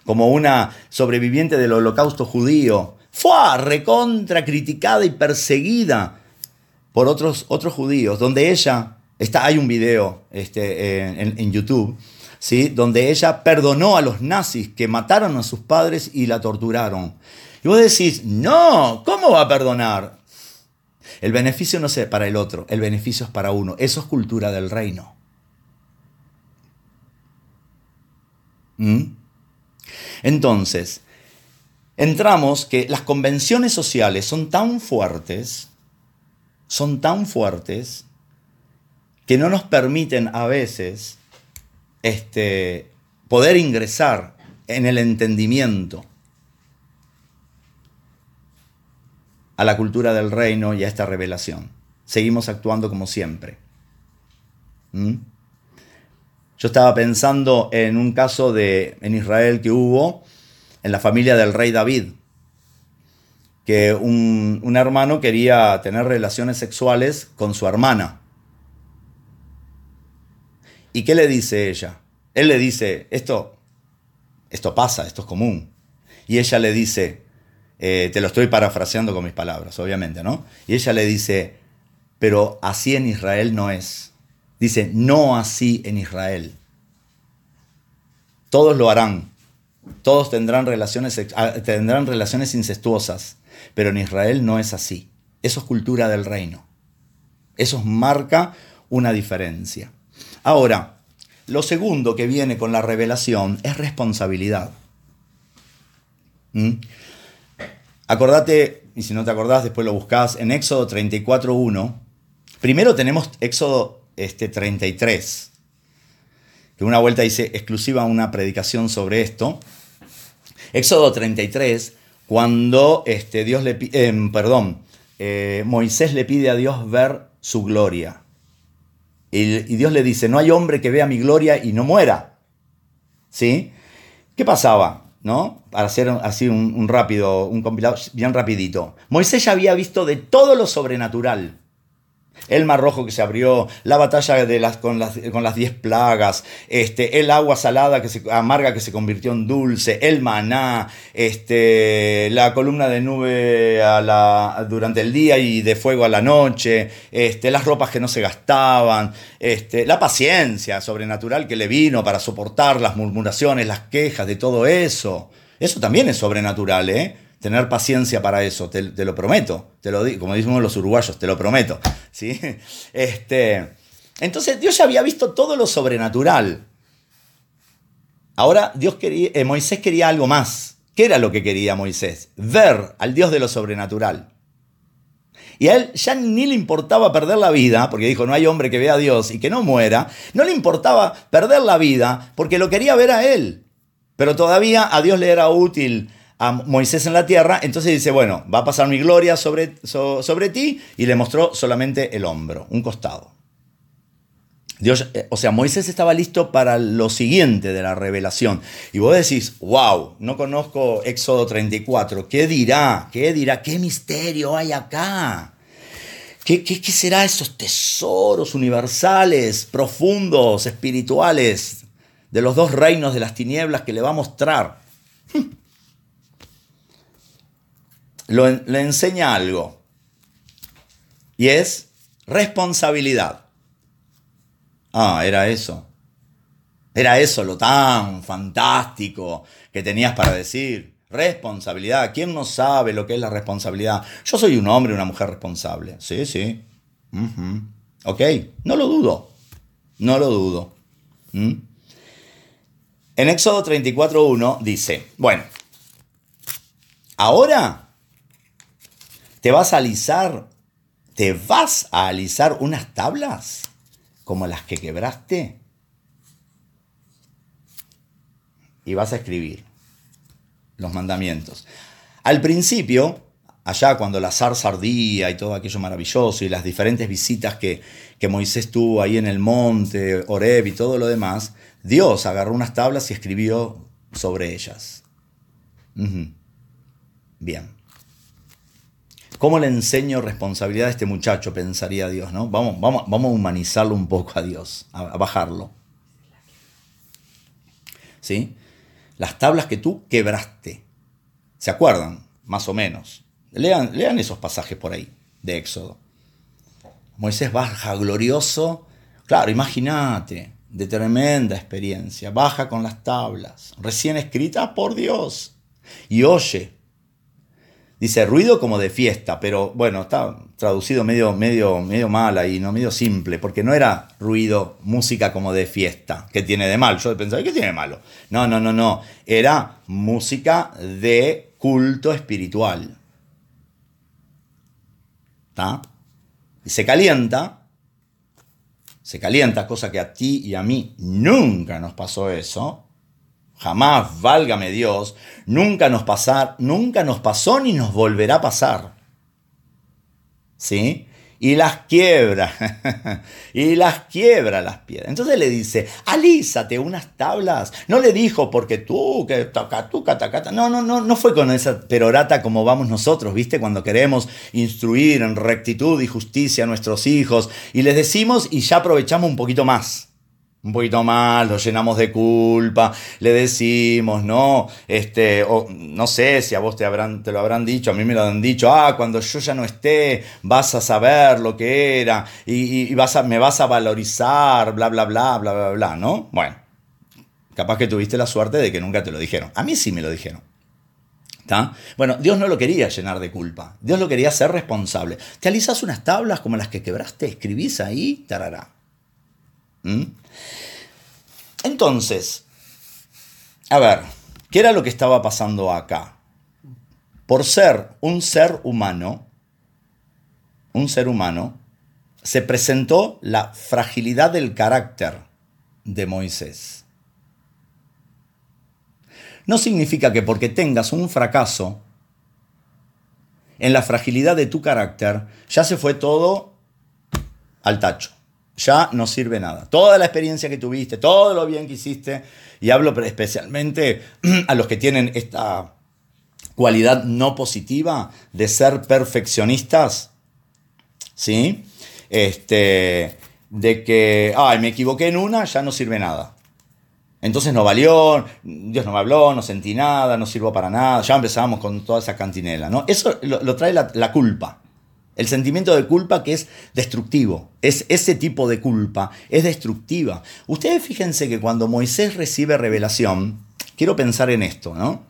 Como una sobreviviente del holocausto judío, fue recontra criticada y perseguida por otros, otros judíos, donde ella, está, hay un video este, en YouTube, donde ella perdonó a los nazis que mataron a sus padres y la torturaron. Y vos decís, no, ¿cómo va a perdonar? El beneficio no es para el otro, el beneficio es para uno. Eso es cultura del reino. ¿Mm? Entonces, entramos que las convenciones sociales son tan fuertes, son tan fuertes, que no nos permiten a veces este, poder ingresar en el entendimiento a la cultura del reino y a esta revelación. Seguimos actuando como siempre. ¿Mm? Yo estaba pensando en un caso de, en Israel que hubo en la familia del rey David, que un, un hermano quería tener relaciones sexuales con su hermana. ¿Y qué le dice ella? Él le dice, esto, esto pasa, esto es común. Y ella le dice, eh, te lo estoy parafraseando con mis palabras, obviamente, ¿no? Y ella le dice, pero así en Israel no es. Dice, no así en Israel. Todos lo harán. Todos tendrán relaciones, ah, tendrán relaciones incestuosas. Pero en Israel no es así. Eso es cultura del reino. Eso marca una diferencia. Ahora, lo segundo que viene con la revelación es responsabilidad. ¿Mm? Acordate, y si no te acordás, después lo buscás, en Éxodo 34.1. Primero tenemos Éxodo este, 33, que una vuelta dice exclusiva una predicación sobre esto. Éxodo 33, cuando este, Dios le, eh, perdón, eh, Moisés le pide a Dios ver su gloria. Y, Dios le dice, no hay hombre que vea mi gloria y no muera. ¿Sí? ¿Qué pasaba? ¿No? Para hacer así un, rápido, un compilado bien rapidito. Moisés ya había visto de todo lo sobrenatural el mar rojo que se abrió, la batalla de las, con, las, con las diez plagas, este, el agua salada que se, amarga que se convirtió en dulce, el maná, este, la columna de nube a la, durante el día y de fuego a la noche, este, las ropas que no se gastaban, este, la paciencia sobrenatural que le vino para soportar las murmuraciones, las quejas de todo eso. Eso también es sobrenatural, ¿eh? Tener paciencia para eso, te, lo prometo, te lo digo, como decimos los uruguayos, te lo prometo. ¿sí? Este, entonces Dios ya había visto todo lo sobrenatural. Ahora Dios quería, eh, Moisés quería algo más. ¿Qué era lo que quería Moisés? Ver al Dios de lo sobrenatural. Y a él ya ni le importaba perder la vida, porque dijo, no hay hombre que vea a Dios y que no muera. No le importaba perder la vida, porque lo quería ver a él. Pero todavía a Dios le era útil a Moisés en la tierra, entonces dice, bueno, va a pasar mi gloria sobre, sobre ti, y le mostró solamente el hombro, un costado. Dios, eh, o sea, Moisés estaba listo para lo siguiente de la revelación. Y vos decís, wow, no conozco Éxodo 34. ¿Qué dirá? ¿Qué dirá? ¿Qué misterio hay acá? ¿Qué, qué, qué será esos tesoros universales, profundos, espirituales, de los dos reinos de las tinieblas que le va a mostrar? Lo, le enseña algo. Y es responsabilidad. Ah, era eso. Era eso lo tan fantástico que tenías para decir. Responsabilidad. ¿Quién no sabe lo que es la responsabilidad? Yo soy un hombre y una mujer responsable. Sí, sí. Ok, no lo dudo. No lo dudo. ¿Mm? En Éxodo 34.1 dice, bueno, ahora te vas a alisar, te vas a alisar unas tablas como las que quebraste y vas a escribir los mandamientos. Al principio, allá cuando la zarza ardía y todo aquello maravilloso y las diferentes visitas que, Moisés tuvo ahí en el monte, Oreb y todo lo demás, Dios agarró unas tablas y escribió sobre ellas. Bien. ¿Cómo le enseño responsabilidad a este muchacho? Pensaría Dios, ¿no? Vamos, vamos, vamos a humanizarlo un poco a Dios, a, bajarlo. ¿Sí? Las tablas que tú quebraste. ¿Se acuerdan? Más o menos. Lean, lean esos pasajes por ahí, de Éxodo. Moisés baja glorioso. Claro, imagínate, de tremenda experiencia. Baja con las tablas, recién escritas por Dios. Y oye, Dice ruido como de fiesta, pero bueno, está traducido medio, medio, medio mal ahí, ¿no? medio simple, porque no era ruido, música como de fiesta. ¿Qué tiene de mal? Yo pensaba, ¿qué tiene de malo? No, no, no, no. Era música de culto espiritual. ¿Está? Y se calienta, se calienta, cosa que a ti y a mí nunca nos pasó eso. Jamás, válgame Dios, nunca nos, pasar, nunca nos pasó ni nos volverá a pasar. ¿Sí? Y las quiebra, y las quiebra las piedras. Entonces le dice, alízate unas tablas. No le dijo, porque tú, que toca, tú, catacata. No, no, no, no fue con esa perorata como vamos nosotros, ¿viste? Cuando queremos instruir en rectitud y justicia a nuestros hijos y les decimos y ya aprovechamos un poquito más un poquito más, lo llenamos de culpa, le decimos, no, este, no sé si a vos te, habrán, te lo habrán dicho, a mí me lo han dicho, ah, cuando yo ya no esté, vas a saber lo que era y, vas a, me vas a valorizar, bla, bla, bla, bla, bla, bla, ¿no? Bueno, capaz que tuviste la suerte de que nunca te lo dijeron. A mí sí me lo dijeron. ¿Está? Bueno, Dios no lo quería llenar de culpa, Dios lo quería ser responsable. ¿Te alisas unas tablas como las que quebraste? Escribís ahí, tarará. ¿Mm? Entonces, a ver, ¿qué era lo que estaba pasando acá? Por ser un ser humano, un ser humano, se presentó la fragilidad del carácter de Moisés. No significa que porque tengas un fracaso en la fragilidad de tu carácter, ya se fue todo al tacho ya no sirve nada. Toda la experiencia que tuviste, todo lo bien que hiciste, y hablo especialmente a los que tienen esta cualidad no positiva de ser perfeccionistas, ¿sí? Este, de que, ay, me equivoqué en una, ya no sirve nada. Entonces no valió, Dios no me habló, no sentí nada, no sirvo para nada, ya empezamos con toda esa cantinela, ¿no? Eso lo, trae la culpa. El sentimiento de culpa que es destructivo. Es ese tipo de culpa, es destructiva. Ustedes fíjense que cuando Moisés recibe revelación, quiero pensar en esto, ¿no?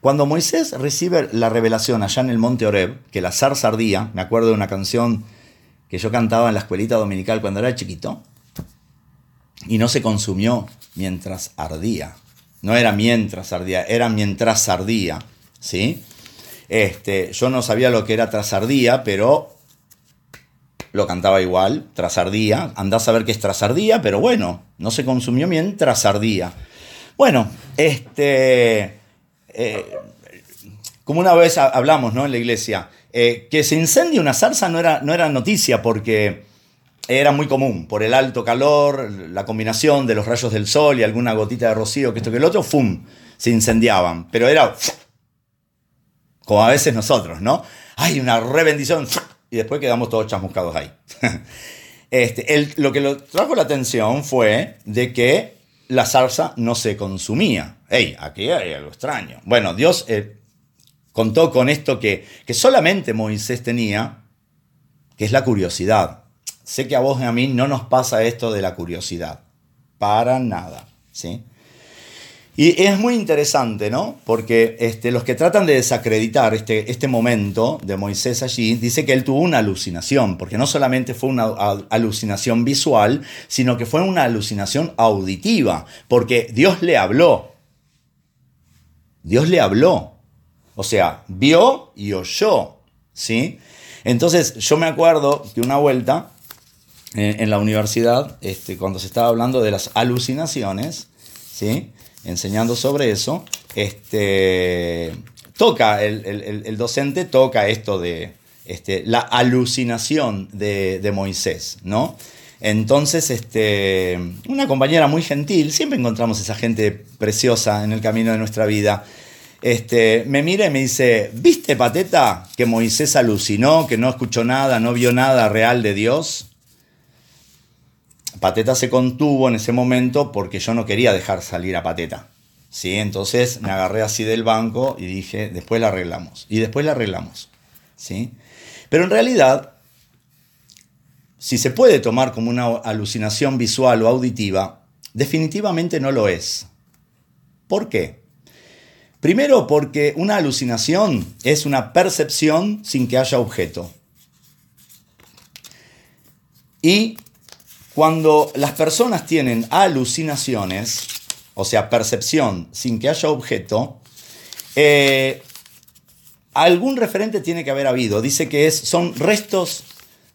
Cuando Moisés recibe la revelación allá en el monte Oreb, que la zarza ardía, me acuerdo de una canción que yo cantaba en la escuelita dominical cuando era chiquito, y no se consumió mientras ardía. No era mientras ardía, era mientras ardía. ¿sí? Este, yo no sabía lo que era trasardía, pero lo cantaba igual, trasardía. Andás a ver qué es trasardía, pero bueno, no se consumió mientras ardía. Bueno, este, eh, como una vez hablamos ¿no? en la iglesia, eh, que se incendie una zarza no era, no era noticia porque era muy común, por el alto calor, la combinación de los rayos del sol y alguna gotita de rocío, que esto que el otro, ¡fum! se incendiaban. Pero era como a veces nosotros, ¿no? Hay una rebendición y después quedamos todos chamuscados ahí. Este, lo que lo trajo la atención fue de que la salsa no se consumía. ¡Ey! Aquí hay algo extraño. Bueno, Dios eh, contó con esto que, que solamente Moisés tenía, que es la curiosidad. Sé que a vos y a mí no nos pasa esto de la curiosidad. Para nada. ¿sí? Y es muy interesante, ¿no? Porque este, los que tratan de desacreditar este, este momento de Moisés allí, dice que él tuvo una alucinación, porque no solamente fue una alucinación visual, sino que fue una alucinación auditiva, porque Dios le habló. Dios le habló. O sea, vio y oyó, ¿sí? Entonces, yo me acuerdo que una vuelta eh, en la universidad, este, cuando se estaba hablando de las alucinaciones, ¿sí? Enseñando sobre eso, este, toca, el, docente toca esto de este, la alucinación de, Moisés, ¿no? Entonces, este, una compañera muy gentil, siempre encontramos esa gente preciosa en el camino de nuestra vida, me mira y me dice, ¿viste, Pateta, que Moisés alucinó, que no escuchó nada, no vio nada real de Dios? Pateta se contuvo en ese momento porque yo no quería dejar salir a Pateta. ¿sí? Entonces me agarré así del banco y dije, después la arreglamos. Y después la arreglamos. ¿sí? Pero en realidad, si se puede tomar como una alucinación visual o auditiva, definitivamente no lo es. ¿Por qué? Primero porque una alucinación es una percepción sin que haya objeto. Y cuando las personas tienen alucinaciones, o sea, percepción sin que haya objeto, eh, algún referente tiene que haber habido. Dice que es, son restos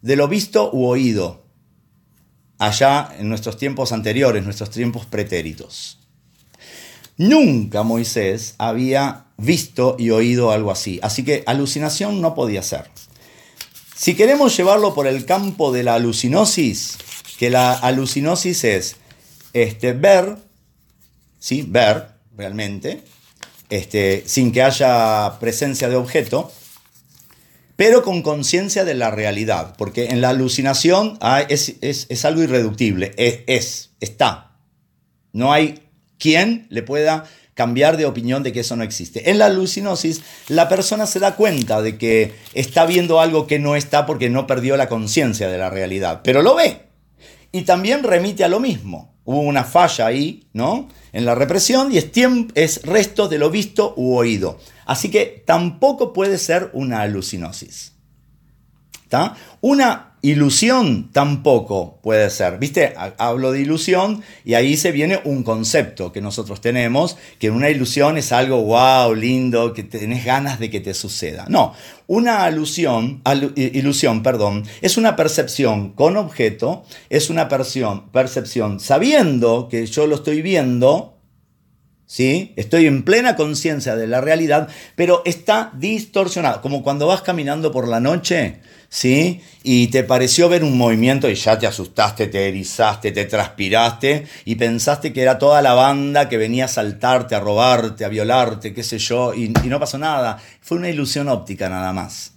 de lo visto u oído, allá en nuestros tiempos anteriores, nuestros tiempos pretéritos. Nunca Moisés había visto y oído algo así, así que alucinación no podía ser. Si queremos llevarlo por el campo de la alucinosis, que la alucinosis es este, ver, ¿sí? ver realmente, este, sin que haya presencia de objeto, pero con conciencia de la realidad, porque en la alucinación es, algo irreductible, es, es, está. No hay quien le pueda cambiar de opinión de que eso no existe. En la alucinosis, la persona se da cuenta de que está viendo algo que no está porque no perdió la conciencia de la realidad, pero lo ve y también remite a lo mismo. Hubo una falla ahí, ¿no? En la represión y es, es resto de lo visto u oído. Así que tampoco puede ser una alucinosis. ¿Está? Una Ilusión tampoco puede ser. ¿Viste? Hablo de ilusión y ahí se viene un concepto que nosotros tenemos, que una ilusión es algo wow, lindo, que tenés ganas de que te suceda. No, una alusión, ilusión, perdón, es una percepción con objeto, es una percepción, percepción sabiendo que yo lo estoy viendo, ¿sí? Estoy en plena conciencia de la realidad, pero está distorsionado, como cuando vas caminando por la noche ¿sí? Y te pareció ver un movimiento y ya te asustaste, te erizaste, te transpiraste y pensaste que era toda la banda que venía a saltarte, a robarte, a violarte, qué sé yo, y, no pasó nada. Fue una ilusión óptica nada más.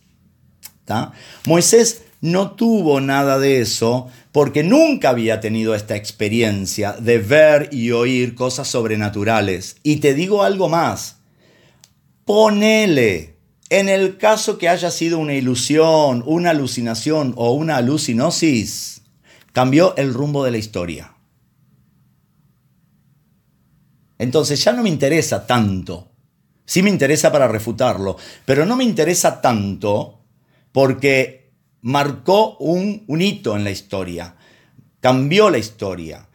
Moisés no tuvo nada de eso porque nunca había tenido esta experiencia de ver y oír cosas sobrenaturales. Y te digo algo más, ponele en el caso que haya sido una ilusión, una alucinación o una alucinosis, cambió el rumbo de la historia. Entonces ya no me interesa tanto. Sí me interesa para refutarlo, pero no me interesa tanto porque marcó un, hito en la historia, cambió la historia.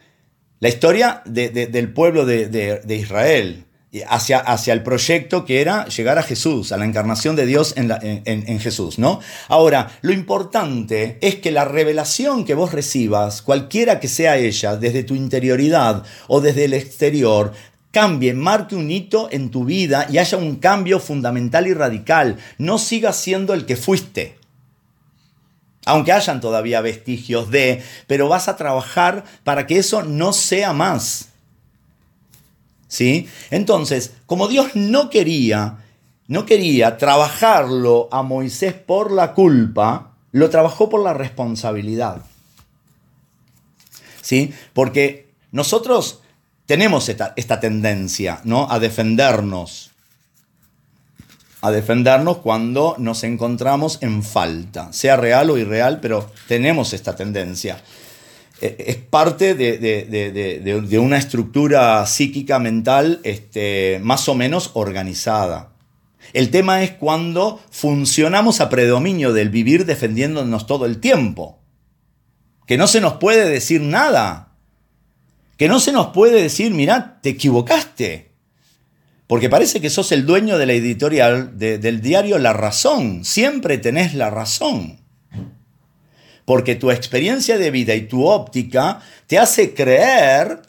La historia del pueblo de, Israel hacia, hacia, el proyecto que era llegar a Jesús, a la encarnación de Dios en, en, Jesús, ¿no? Ahora, lo importante es que la revelación que vos recibas, cualquiera que sea ella, desde tu interioridad o desde el exterior, cambie, marque un hito en tu vida y haya un cambio fundamental y radical. No sigas siendo el que fuiste aunque hayan todavía vestigios de, pero vas a trabajar para que eso no sea más. ¿Sí? Entonces, como Dios no quería, no quería trabajarlo a Moisés por la culpa, lo trabajó por la responsabilidad. ¿Sí? Porque nosotros tenemos esta, tendencia, ¿no? A defendernos a defendernos cuando nos encontramos en falta, sea real o irreal, pero tenemos esta tendencia. E, es parte de, una estructura psíquica mental este, más o menos organizada. El tema es cuando funcionamos a predominio del vivir defendiéndonos todo el tiempo. Que no se nos puede decir nada. Que no se nos puede decir, mira, te equivocaste. Porque parece que sos el dueño de la editorial del diario La Razón. Siempre tenés la razón. Porque tu experiencia de vida y tu óptica te hace creer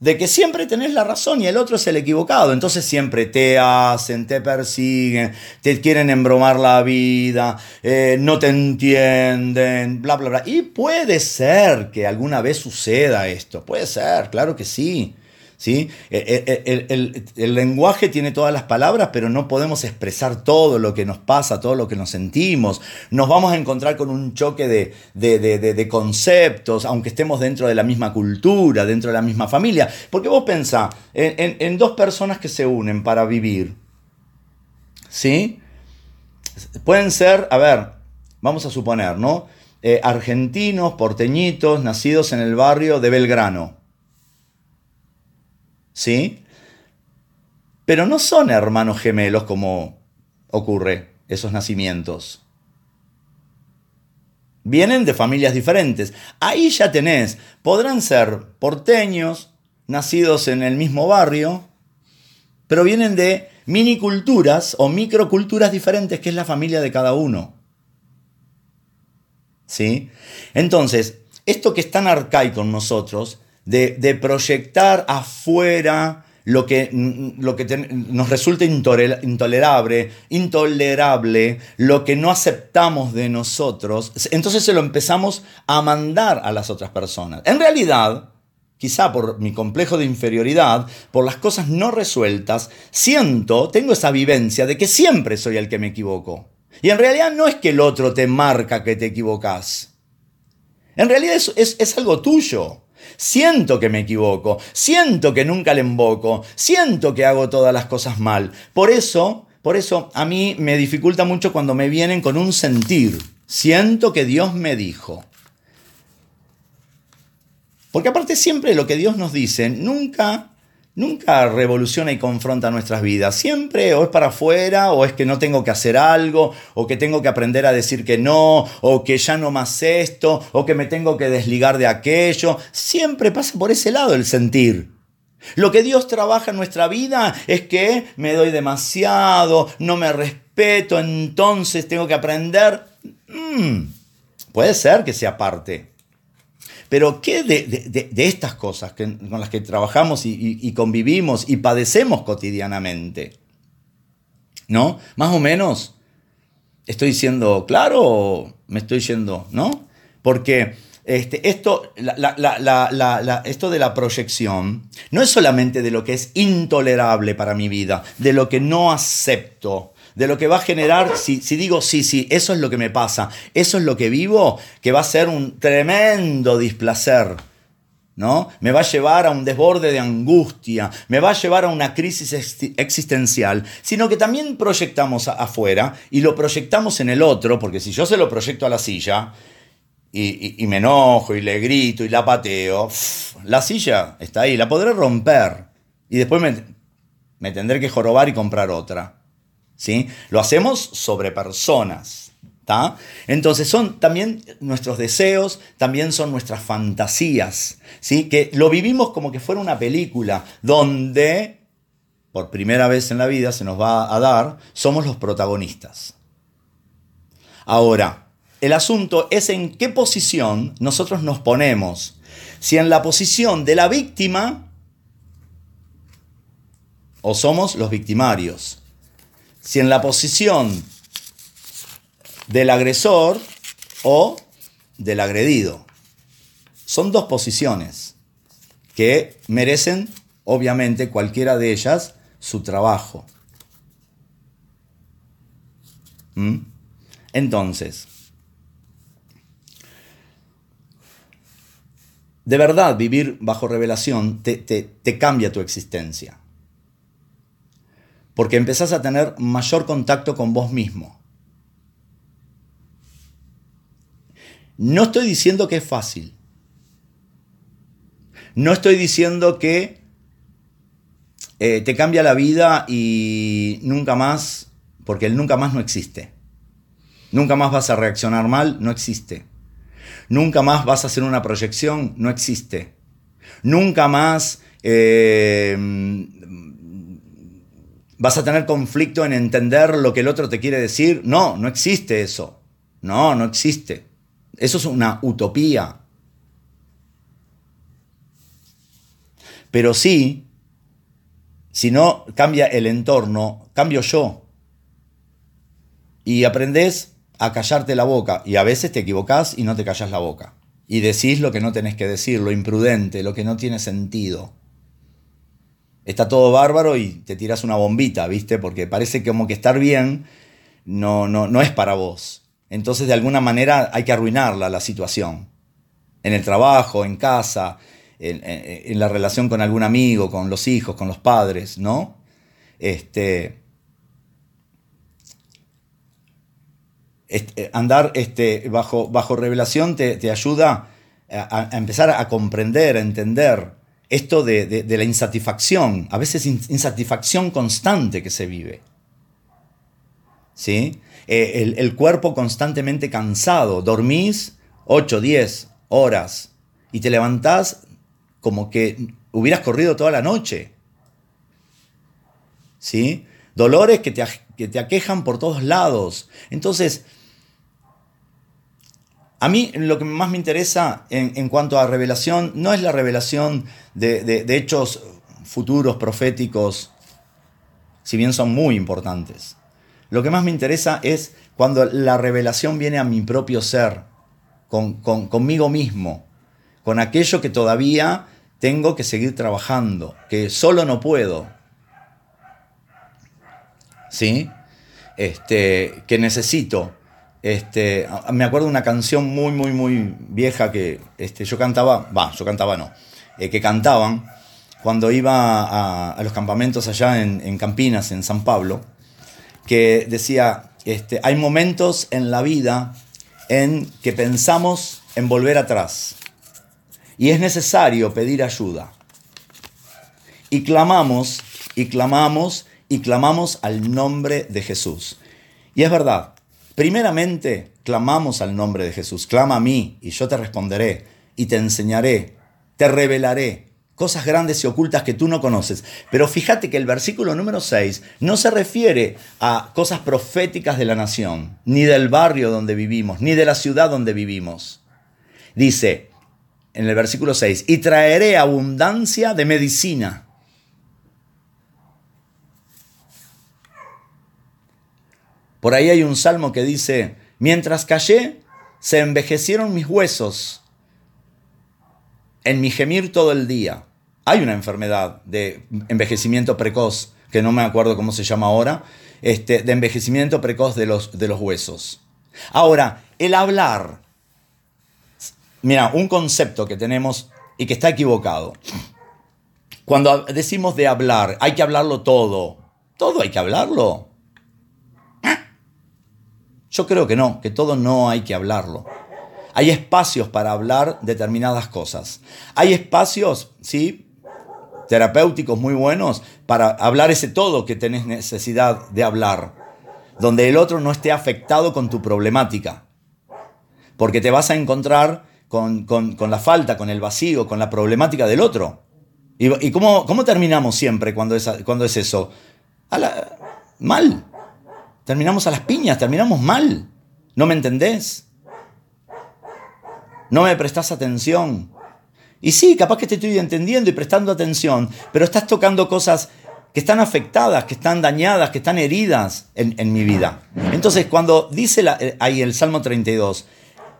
de que siempre tenés la razón y el otro es el equivocado. Entonces siempre te hacen, te persiguen, te quieren embromar la vida, eh, no te entienden, bla, bla, bla. Y puede ser que alguna vez suceda esto, puede ser, claro que sí. ¿Sí? Eh, eh, el, lenguaje tiene todas las palabras, pero no podemos expresar todo lo que nos pasa, todo lo que nos sentimos. Nos vamos a encontrar con un choque de, conceptos, aunque estemos dentro de la misma cultura, dentro de la misma familia. Porque vos pensás en, dos personas que se unen para vivir. ¿Sí? Pueden ser, a ver, vamos a suponer, ¿no? Eh, argentinos, porteñitos, nacidos en el barrio de Belgrano. ¿Sí? Pero no son hermanos gemelos como ocurre esos nacimientos. Vienen de familias diferentes. Ahí ya tenés, podrán ser porteños, nacidos en el mismo barrio, pero vienen de miniculturas o microculturas diferentes, que es la familia de cada uno. ¿Sí? Entonces, esto que es tan arcaico en nosotros, de, proyectar afuera lo que, lo que nos resulta intolerable, intolerable, lo que no aceptamos de nosotros, entonces se lo empezamos a mandar a las otras personas. En realidad, quizá por mi complejo de inferioridad, por las cosas no resueltas, siento, tengo esa vivencia de que siempre soy el que me equivoco. Y en realidad no es que el otro te marca que te equivocas. En realidad es, es algo tuyo. Siento que me equivoco, siento que nunca le invoco, siento que hago todas las cosas mal. Por eso, por eso a mí me dificulta mucho cuando me vienen con un sentir. Siento que Dios me dijo. Porque aparte siempre lo que Dios nos dice nunca nunca revoluciona y confronta nuestras vidas. Siempre o es para afuera, o es que no tengo que hacer algo, o que tengo que aprender a decir que no, o que ya no más esto, o que me tengo que desligar de aquello. Siempre pasa por ese lado el sentir. Lo que Dios trabaja en nuestra vida es que me doy demasiado, no me respeto, entonces tengo que aprender. Mm, puede ser que sea parte. Pero ¿qué de, estas cosas con las que trabajamos y, convivimos y padecemos cotidianamente? ¿No? Más o menos, ¿estoy siendo claro o me estoy yendo, no? Porque este, esto, esto de la proyección no es solamente de lo que es intolerable para mi vida, de lo que no acepto, de lo que va a generar, si, digo, sí, sí, eso es lo que me pasa, eso es lo que vivo, que va a ser un tremendo displacer. ¿No? Me va a llevar a un desborde de angustia, me va a llevar a una crisis existencial, sino que también proyectamos afuera y lo proyectamos en el otro, porque si yo se lo proyecto a la silla y, me enojo y le grito y la pateo, la silla está ahí, la podré romper y después me, me tendré que jorobar y comprar otra. ¿Sí? Lo hacemos sobre personas. Entonces son también nuestros deseos, también son nuestras fantasías, ¿sí? Que lo vivimos como que fuera una película donde, por primera vez en la vida se nos va a dar, somos los protagonistas. Ahora, el asunto es en qué posición nosotros nos ponemos. Si en la posición de la víctima o somos los victimarios. Si en la posición del agresor o del agredido. Son dos posiciones que merecen, obviamente, cualquiera de ellas su trabajo. ¿Mm? Entonces, de verdad vivir bajo revelación te, te cambia tu existencia. Porque empezás a tener mayor contacto con vos mismo. No estoy diciendo que es fácil. No estoy diciendo que eh, te cambia la vida y nunca más, porque el nunca más no existe. Nunca más vas a reaccionar mal, no existe. Nunca más vas a hacer una proyección, no existe. Nunca más eh, vas a tener conflicto en entender lo que el otro te quiere decir. No, no existe eso. No, no existe. Eso es una utopía. Pero sí, si no cambia el entorno, cambio yo. Y aprendes a callarte la boca. Y a veces te equivocás y no te callas la boca. Y decís lo que no tenés que decir, lo imprudente, lo que no tiene sentido. Está todo bárbaro y te tiras una bombita, ¿viste? Porque parece como que estar bien no, no, no es para vos. Entonces, de alguna manera, hay que arruinarla la situación. En el trabajo, en casa, en, la relación con algún amigo, con los hijos, con los padres, ¿no? Este, este andar este, bajo, bajo revelación te, ayuda a, empezar a comprender, a entender esto de, la insatisfacción, a veces insatisfacción constante que se vive. ¿Sí? Eh, el, cuerpo constantemente cansado, dormís 8, 10 horas y te levantás como que hubieras corrido toda la noche. ¿Sí? Dolores que te, que te aquejan por todos lados. Entonces, a mí lo que más me interesa en, cuanto a revelación no es la revelación de, hechos futuros, proféticos, si bien son muy importantes. Lo que más me interesa es cuando la revelación viene a mi propio ser, con, conmigo mismo, con aquello que todavía tengo que seguir trabajando, que solo no puedo. ¿Sí? Este, que necesito. Este, me acuerdo de una canción muy, muy, muy vieja que este, yo cantaba, va, yo cantaba no, eh, que cantaban cuando iba a, los campamentos allá en, Campinas, en San Pablo que decía, este, hay momentos en la vida en que pensamos en volver atrás y es necesario pedir ayuda. Y clamamos, y clamamos, y clamamos al nombre de Jesús. Y es verdad, primeramente clamamos al nombre de Jesús. Clama a mí y yo te responderé y te enseñaré, te revelaré cosas grandes y ocultas que tú no conoces. Pero fíjate que el versículo número 6 no se refiere a cosas proféticas de la nación, ni del barrio donde vivimos, ni de la ciudad donde vivimos. Dice en el versículo 6, y traeré abundancia de medicina. Por ahí hay un salmo que dice, mientras callé, se envejecieron mis huesos en mi gemir todo el día hay una enfermedad de envejecimiento precoz, que no me acuerdo cómo se llama ahora, este, de envejecimiento precoz de los, de los huesos. Ahora, el hablar, mira, un concepto que tenemos y que está equivocado. Cuando decimos de hablar, hay que hablarlo todo. ¿Todo hay que hablarlo? Yo creo que no, que todo no hay que hablarlo. Hay espacios para hablar determinadas cosas. Hay espacios, ¿sí? terapéuticos muy buenos para hablar ese todo que tenés necesidad de hablar. donde el otro no esté afectado con tu problemática. Porque te vas a encontrar con, la falta, con el vacío, con la problemática del otro. ¿Y, cómo, cómo, terminamos siempre cuando es, cuando es eso? mal. Terminamos a las piñas, terminamos mal. ¿No me entendés? ¿No me prestás atención? Y sí, capaz que te estoy entendiendo y prestando atención, pero estás tocando cosas que están afectadas, que están dañadas, que están heridas en, mi vida. Entonces, cuando dice eh, ahí el Salmo 32,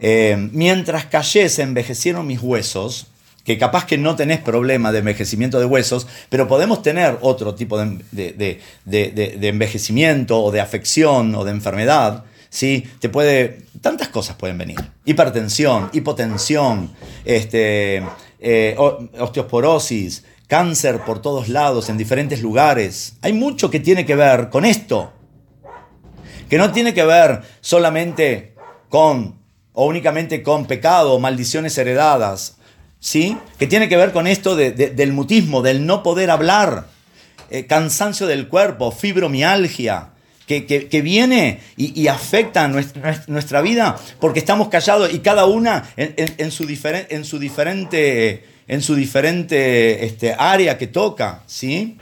eh, mientras callé se envejecieron mis huesos, que capaz que no tenés problema de envejecimiento de huesos, pero podemos tener otro tipo de, envejecimiento o de afección o de enfermedad, ¿sí? Te puede, tantas cosas pueden venir. Hipertensión, hipotensión, este, eh, osteoporosis, cáncer por todos lados, en diferentes lugares. Hay mucho que tiene que ver con esto. Que no tiene que ver solamente con o únicamente con pecado o maldiciones heredadas. ¿Sí? Que tiene que ver con esto del mutismo, del no poder hablar, eh, cansancio del cuerpo, fibromialgia, que, viene y, afecta nuestra, nuestra, vida porque estamos callados y cada una en, su, en su diferente en su diferente este, área que toca, ¿sí?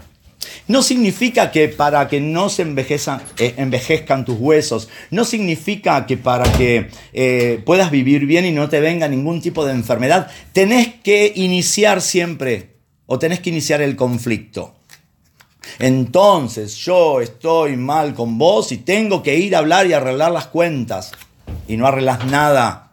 No significa que para que no se eh, envejezcan tus huesos, no significa que para que eh, puedas vivir bien y no te venga ningún tipo de enfermedad, tenés que iniciar siempre o tenés que iniciar el conflicto. Entonces yo estoy mal con vos y tengo que ir a hablar y arreglar las cuentas. Y no arreglas nada.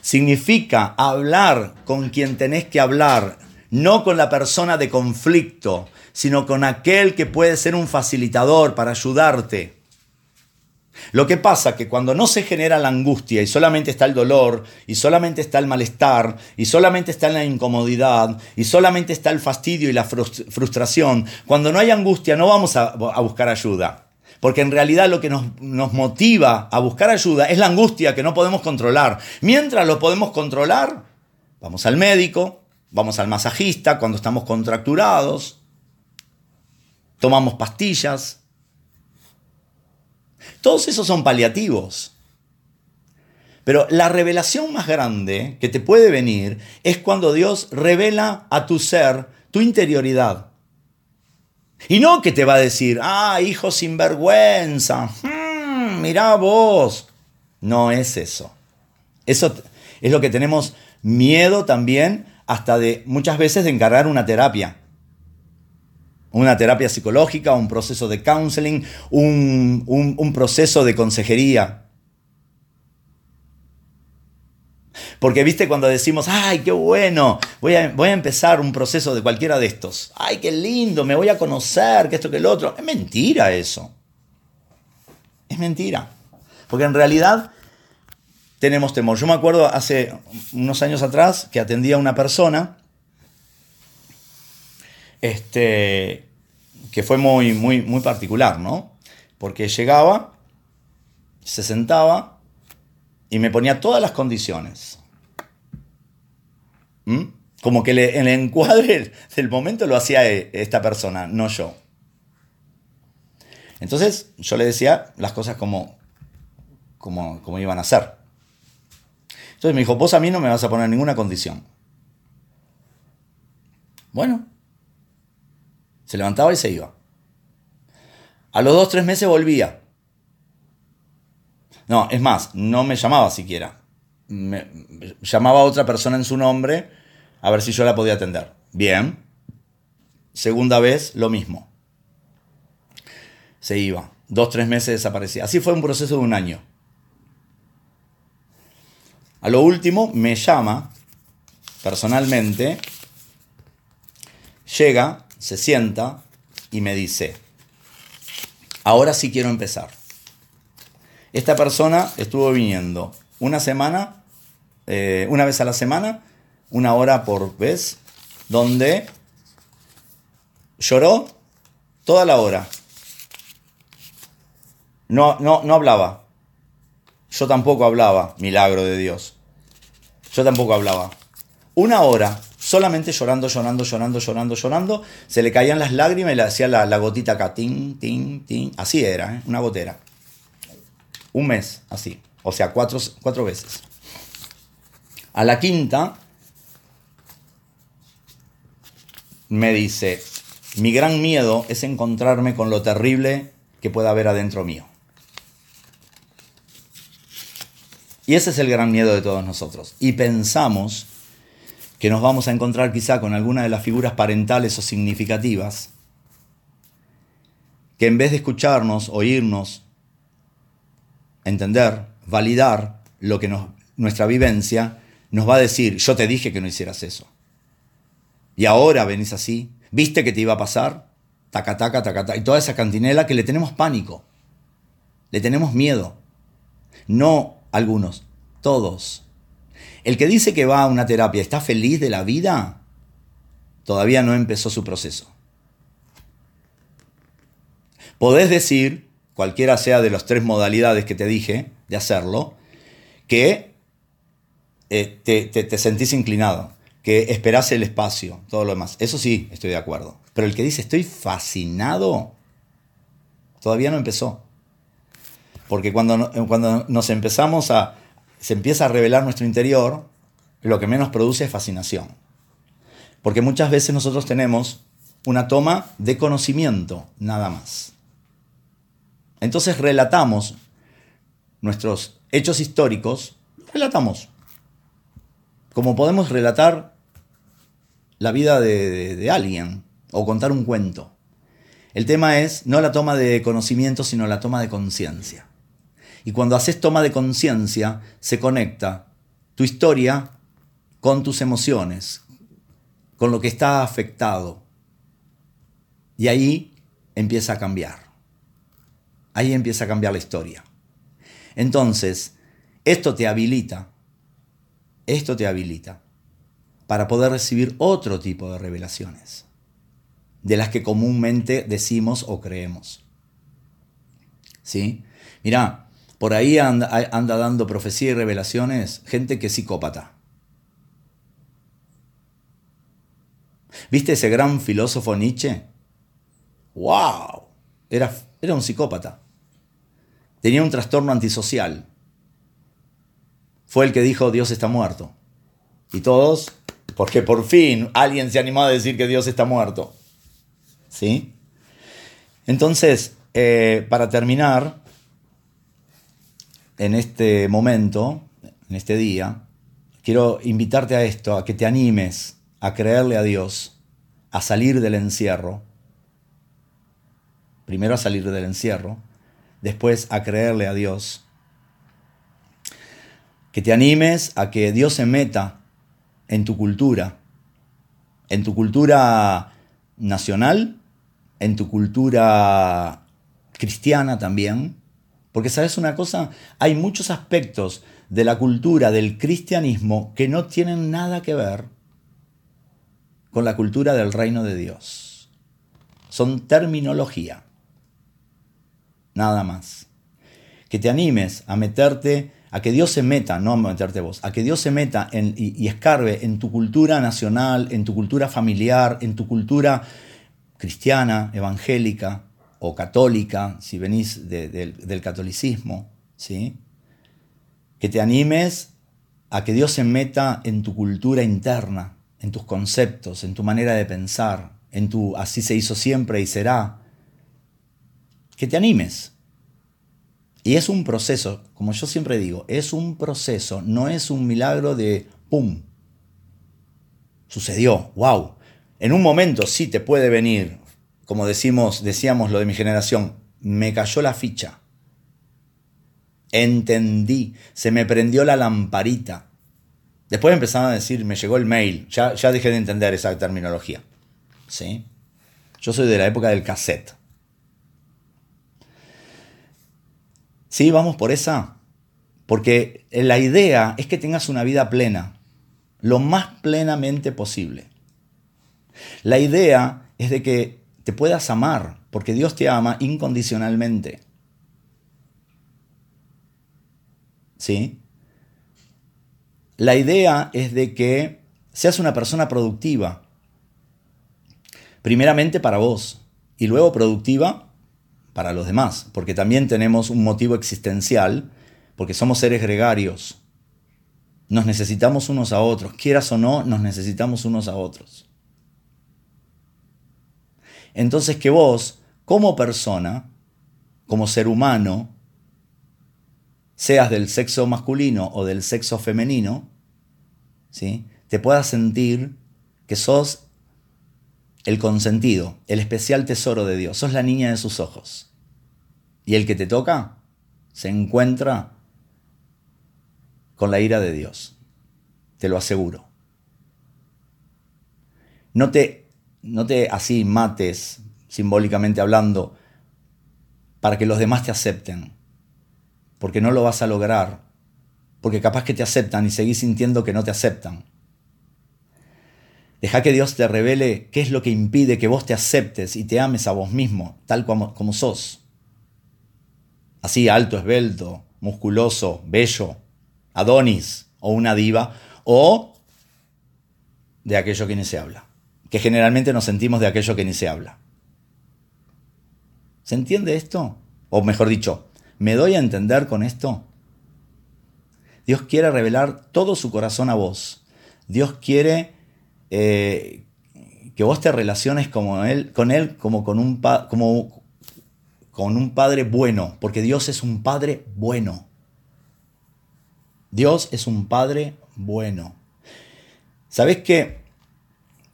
Significa hablar con quien tenés que hablar, no con la persona de conflicto, sino con aquel que puede ser un facilitador para ayudarte. Lo que pasa que cuando no se genera la angustia y solamente está el dolor, y solamente está el malestar, y solamente está la incomodidad, y solamente está el fastidio y la frustración, cuando no hay angustia no vamos a, a buscar ayuda. Porque en realidad lo que nos, motiva a buscar ayuda es la angustia que no podemos controlar. Mientras lo podemos controlar, vamos al médico, vamos al masajista cuando estamos contracturados, tomamos pastillas. Todos esos son paliativos. Pero la revelación más grande que te puede venir es cuando Dios revela a tu ser tu interioridad. Y no que te va a decir, ah, hijo sinvergüenza, hmm, mirá vos. No es eso. Eso es lo que tenemos miedo también hasta de muchas veces de encargar una terapia. Una terapia psicológica, un proceso de counseling, un, un proceso de consejería. Porque viste cuando decimos, ay, qué bueno, voy a, voy a empezar un proceso de cualquiera de estos. Ay, qué lindo, me voy a conocer, que esto, que el otro. Es mentira eso. Es mentira. Porque en realidad tenemos temor. Yo me acuerdo hace unos años atrás que atendía a una persona este, que fue muy, muy, muy particular, ¿no? Porque llegaba, se sentaba y me ponía todas las condiciones. ¿Mm? Como que el encuadre del momento lo hacía e, esta persona, no yo. Entonces yo le decía las cosas como, como, como iban a ser. Entonces me dijo, vos a mí no me vas a poner ninguna condición. Bueno, se levantaba y se iba. A los dos, tres meses volvía. No, es más, no me llamaba siquiera. Me, llamaba a otra persona en su nombre a ver si yo la podía atender. Bien. Segunda vez, lo mismo. Se iba. Dos, tres meses desaparecía. Así fue un proceso de un año. A lo último, me llama personalmente, llega, se sienta y me dice, ahora sí quiero empezar. Esta persona estuvo viniendo una semana, eh, una vez a la semana, una hora por vez, donde lloró toda la hora. No, no, no hablaba. Yo tampoco hablaba, milagro de Dios. Yo tampoco hablaba. Una hora solamente llorando, llorando, llorando, llorando, llorando. Se le caían las lágrimas y le hacía la, gotita acá, tin, tin, tin. Así era, ¿eh? una gotera. Un mes, así. O sea, cuatro, cuatro veces. A la quinta, me dice, mi gran miedo es encontrarme con lo terrible que pueda haber adentro mío. Y ese es el gran miedo de todos nosotros. Y pensamos que nos vamos a encontrar quizá con alguna de las figuras parentales o significativas, que en vez de escucharnos, oírnos, entender, validar lo que nuestra vivencia, nos va a decir, yo te dije que no hicieras eso. Y ahora venís así, viste que te iba a pasar, taca, taca, taca, taca, y toda esa cantinela que le tenemos pánico, le tenemos miedo. No algunos, todos. El que dice que va a una terapia está feliz de la vida, todavía no empezó su proceso. Podés decir, cualquiera sea de las tres modalidades que te dije de hacerlo, que eh, te, te sentís inclinado, que esperás el espacio, todo lo demás. Eso sí, estoy de acuerdo. Pero el que dice estoy fascinado, todavía no empezó. Porque cuando, cuando nos empezamos a, se empieza a revelar nuestro interior, lo que menos produce es fascinación. Porque muchas veces nosotros tenemos una toma de conocimiento, nada más. Entonces relatamos nuestros hechos históricos, relatamos. Como podemos relatar la vida de, de alguien o contar un cuento. El tema es no la toma de conocimiento, sino la toma de conciencia. Y cuando haces toma de conciencia, se conecta tu historia con tus emociones, con lo que está afectado. Y ahí empieza a cambiar. Ahí empieza a cambiar la historia. Entonces, esto te habilita, esto te habilita para poder recibir otro tipo de revelaciones, de las que comúnmente decimos o creemos. ¿Sí? Mira, por ahí anda, dando profecía y revelaciones gente que es psicópata. ¿Viste ese gran filósofo Nietzsche? ¡Wow! Era, era un psicópata. Tenía un trastorno antisocial. Fue el que dijo Dios está muerto. Y todos, porque por fin alguien se animó a decir que Dios está muerto. ¿Sí? Entonces, eh, para terminar, en este momento, en este día, quiero invitarte a esto, a que te animes a creerle a Dios, a salir del encierro, primero a salir del encierro, después a creerle a Dios, que te animes a que Dios se meta en tu cultura, en tu cultura nacional, en tu cultura cristiana también, porque sabes una cosa, hay muchos aspectos de la cultura del cristianismo que no tienen nada que ver con la cultura del reino de Dios. Son terminología. Nada más. Que te animes a meterte, a que Dios se meta, no a meterte vos, a que Dios se meta y, y escarbe en tu cultura nacional, en tu cultura familiar, en tu cultura cristiana, evangélica, o católica, si venís del catolicismo, ¿sí? que te animes a que Dios se meta en tu cultura interna, en tus conceptos, en tu manera de pensar, en tu así se hizo siempre y será. Que te animes. Y es un proceso, como yo siempre digo, es un proceso, no es un milagro de ¡pum! Sucedió, wow. En un momento sí te puede venir como decimos, decíamos lo de mi generación, me cayó la ficha. Entendí, se me prendió la lamparita. Después empezaron a decir, me llegó el mail. Ya, ya dejé de entender esa terminología. ¿Sí? Yo soy de la época del cassette. Sí, vamos por esa. Porque la idea es que tengas una vida plena, lo más plenamente posible. La idea es de que te puedas amar, porque Dios te ama incondicionalmente. ¿Sí? La idea es de que seas una persona productiva. Primeramente para vos y luego productiva para los demás, porque también tenemos un motivo existencial, porque somos seres gregarios. Nos necesitamos unos a otros, quieras o no, nos necesitamos unos a otros. Entonces que vos, como persona, como ser humano, seas del sexo masculino o del sexo femenino, ¿sí? te puedas sentir que sos el consentido, el especial tesoro de Dios, sos la niña de sus ojos. Y el que te toca se encuentra con la ira de Dios, te lo aseguro. No te, no te así mates, simbólicamente hablando, para que los demás te acepten, porque no lo vas a lograr, porque capaz que te aceptan y seguís sintiendo que no te aceptan. Deja que Dios te revele qué es lo que impide que vos te aceptes y te ames a vos mismo, tal como, como sos. Así alto, esbelto, musculoso, bello, Adonis o una diva, o de aquello que ni se habla. Que generalmente nos sentimos de aquello que ni se habla. ¿Se entiende esto? O mejor dicho, ¿me doy a entender con esto? Dios quiere revelar todo su corazón a vos. Dios quiere eh, que vos te relaciones como él, con Él como con, un como con un Padre bueno, porque Dios es un Padre bueno. Dios es un Padre bueno. ¿Sabés qué?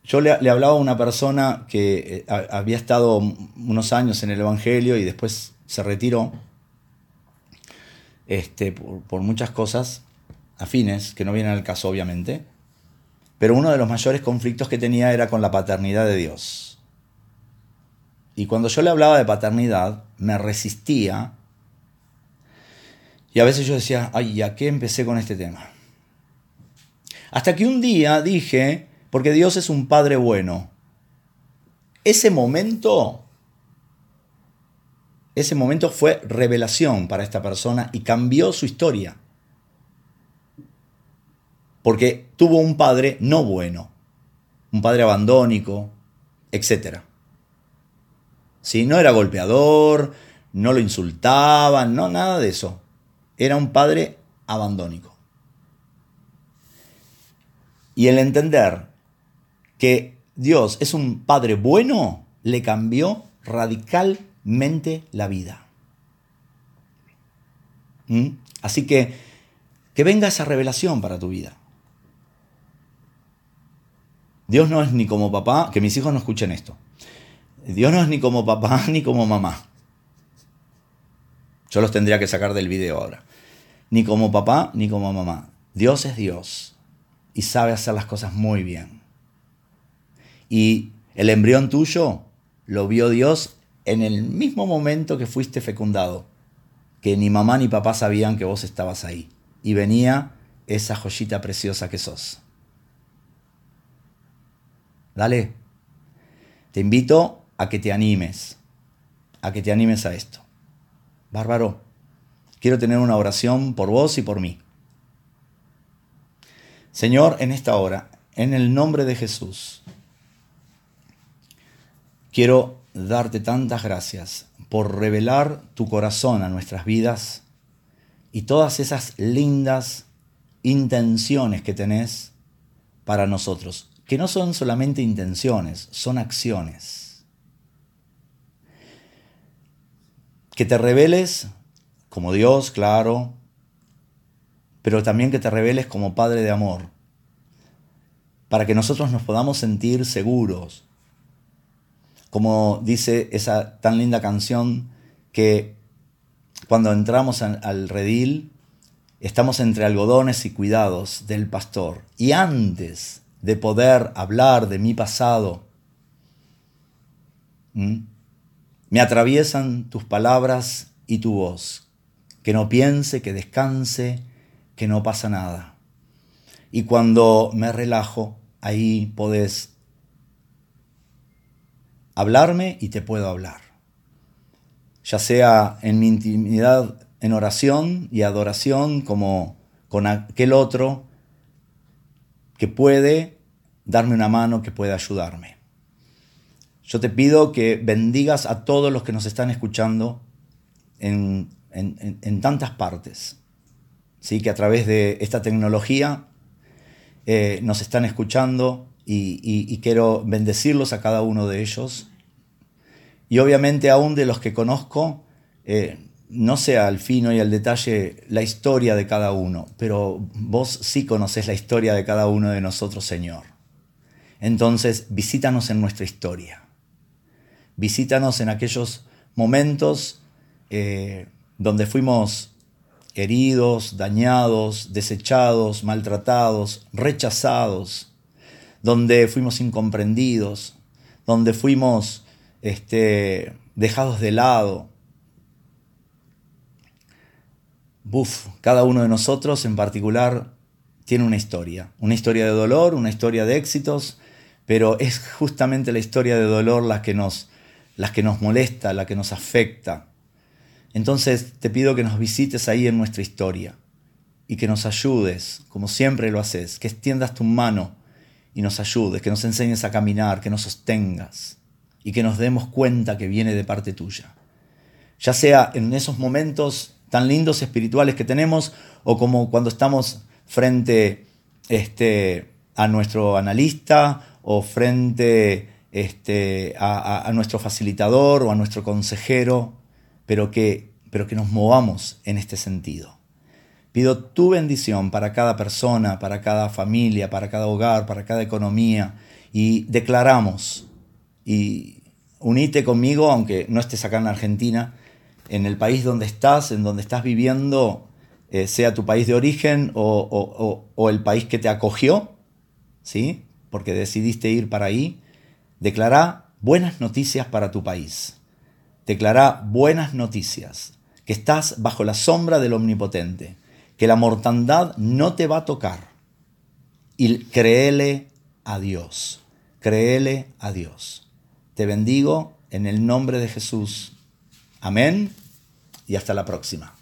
Yo le, hablaba a una persona que eh, había estado unos años en el Evangelio y después se retiró este, por, muchas cosas afines, que no vienen al caso obviamente. Pero uno de los mayores conflictos que tenía era con la paternidad de Dios. Y cuando yo le hablaba de paternidad, me resistía. Y a veces yo decía, ay, ¿a qué empecé con este tema? Hasta que un día dije, porque Dios es un Padre bueno. Ese momento, ese momento fue revelación para esta persona y cambió su historia porque tuvo un padre no bueno, un padre abandónico, etc. Si No era golpeador, no lo insultaban, no, nada de eso. Era un padre abandónico. Y el entender que Dios es un padre bueno le cambió radicalmente la vida. ¿Mm? Así que que venga esa revelación para tu vida. Dios no es ni como papá, que mis hijos no escuchen esto. Dios no es ni como papá ni como mamá. Yo los tendría que sacar del video ahora. Ni como papá ni como mamá. Dios es Dios y sabe hacer las cosas muy bien. Y el embrión tuyo lo vio Dios en el mismo momento que fuiste fecundado, que ni mamá ni papá sabían que vos estabas ahí. Y venía esa joyita preciosa que sos. Dale. Te invito a que te animes, a que te animes a esto. Bárbaro, quiero tener una oración por vos y por mí. Señor, en esta hora, en el nombre de Jesús, quiero darte tantas gracias por revelar tu corazón a nuestras vidas y todas esas lindas intenciones que tenés para nosotros que no son solamente intenciones, son acciones. Que te reveles como Dios, claro, pero también que te reveles como Padre de amor, para que nosotros nos podamos sentir seguros. Como dice esa tan linda canción que cuando entramos al redil, estamos entre algodones y cuidados del pastor. Y antes de poder hablar de mi pasado. Me atraviesan tus palabras y tu voz. Que no piense, que descanse, que no pasa nada. Y cuando me relajo, ahí podés hablarme y te puedo hablar. Ya sea en mi intimidad, en oración y adoración, como con aquel otro que puede darme una mano que pueda ayudarme. Yo te pido que bendigas a todos los que nos están escuchando en, tantas partes, ¿sí? que a través de esta tecnología eh, nos están escuchando y, quiero bendecirlos a cada uno de ellos. Y obviamente aún de los que conozco, eh, no sé al fino y al detalle la historia de cada uno, pero vos sí conoces la historia de cada uno de nosotros, Señor. Entonces, visítanos en nuestra historia. Visítanos en aquellos momentos eh, donde fuimos heridos, dañados, desechados, maltratados, rechazados, donde fuimos incomprendidos, donde fuimos este, dejados de lado, Buf, cada uno de nosotros en particular tiene una historia, una historia de dolor, una historia de éxitos, pero es justamente la historia de dolor la que nos, la que nos molesta, la que nos afecta. Entonces te pido que nos visites ahí en nuestra historia y que nos ayudes, como siempre lo haces, que extiendas tu mano y nos ayudes, que nos enseñes a caminar, que nos sostengas y que nos demos cuenta que viene de parte tuya. Ya sea en esos momentos tan lindos espirituales que tenemos, o como cuando estamos frente este, a nuestro analista o frente este, a, nuestro facilitador o a nuestro consejero, pero que, pero que nos movamos en este sentido. Pido tu bendición para cada persona, para cada familia, para cada hogar, para cada economía, y declaramos, y unite conmigo, aunque no estés acá en Argentina, en el país donde estás, en donde estás viviendo, eh, sea tu país de origen o, el país que te acogió, ¿sí? porque decidiste ir para ahí, declara buenas noticias para tu país. Declara buenas noticias, que estás bajo la sombra del Omnipotente, que la mortandad no te va a tocar. Y créele a Dios, créele a Dios. Te bendigo en el nombre de Jesús. Amén y hasta la próxima.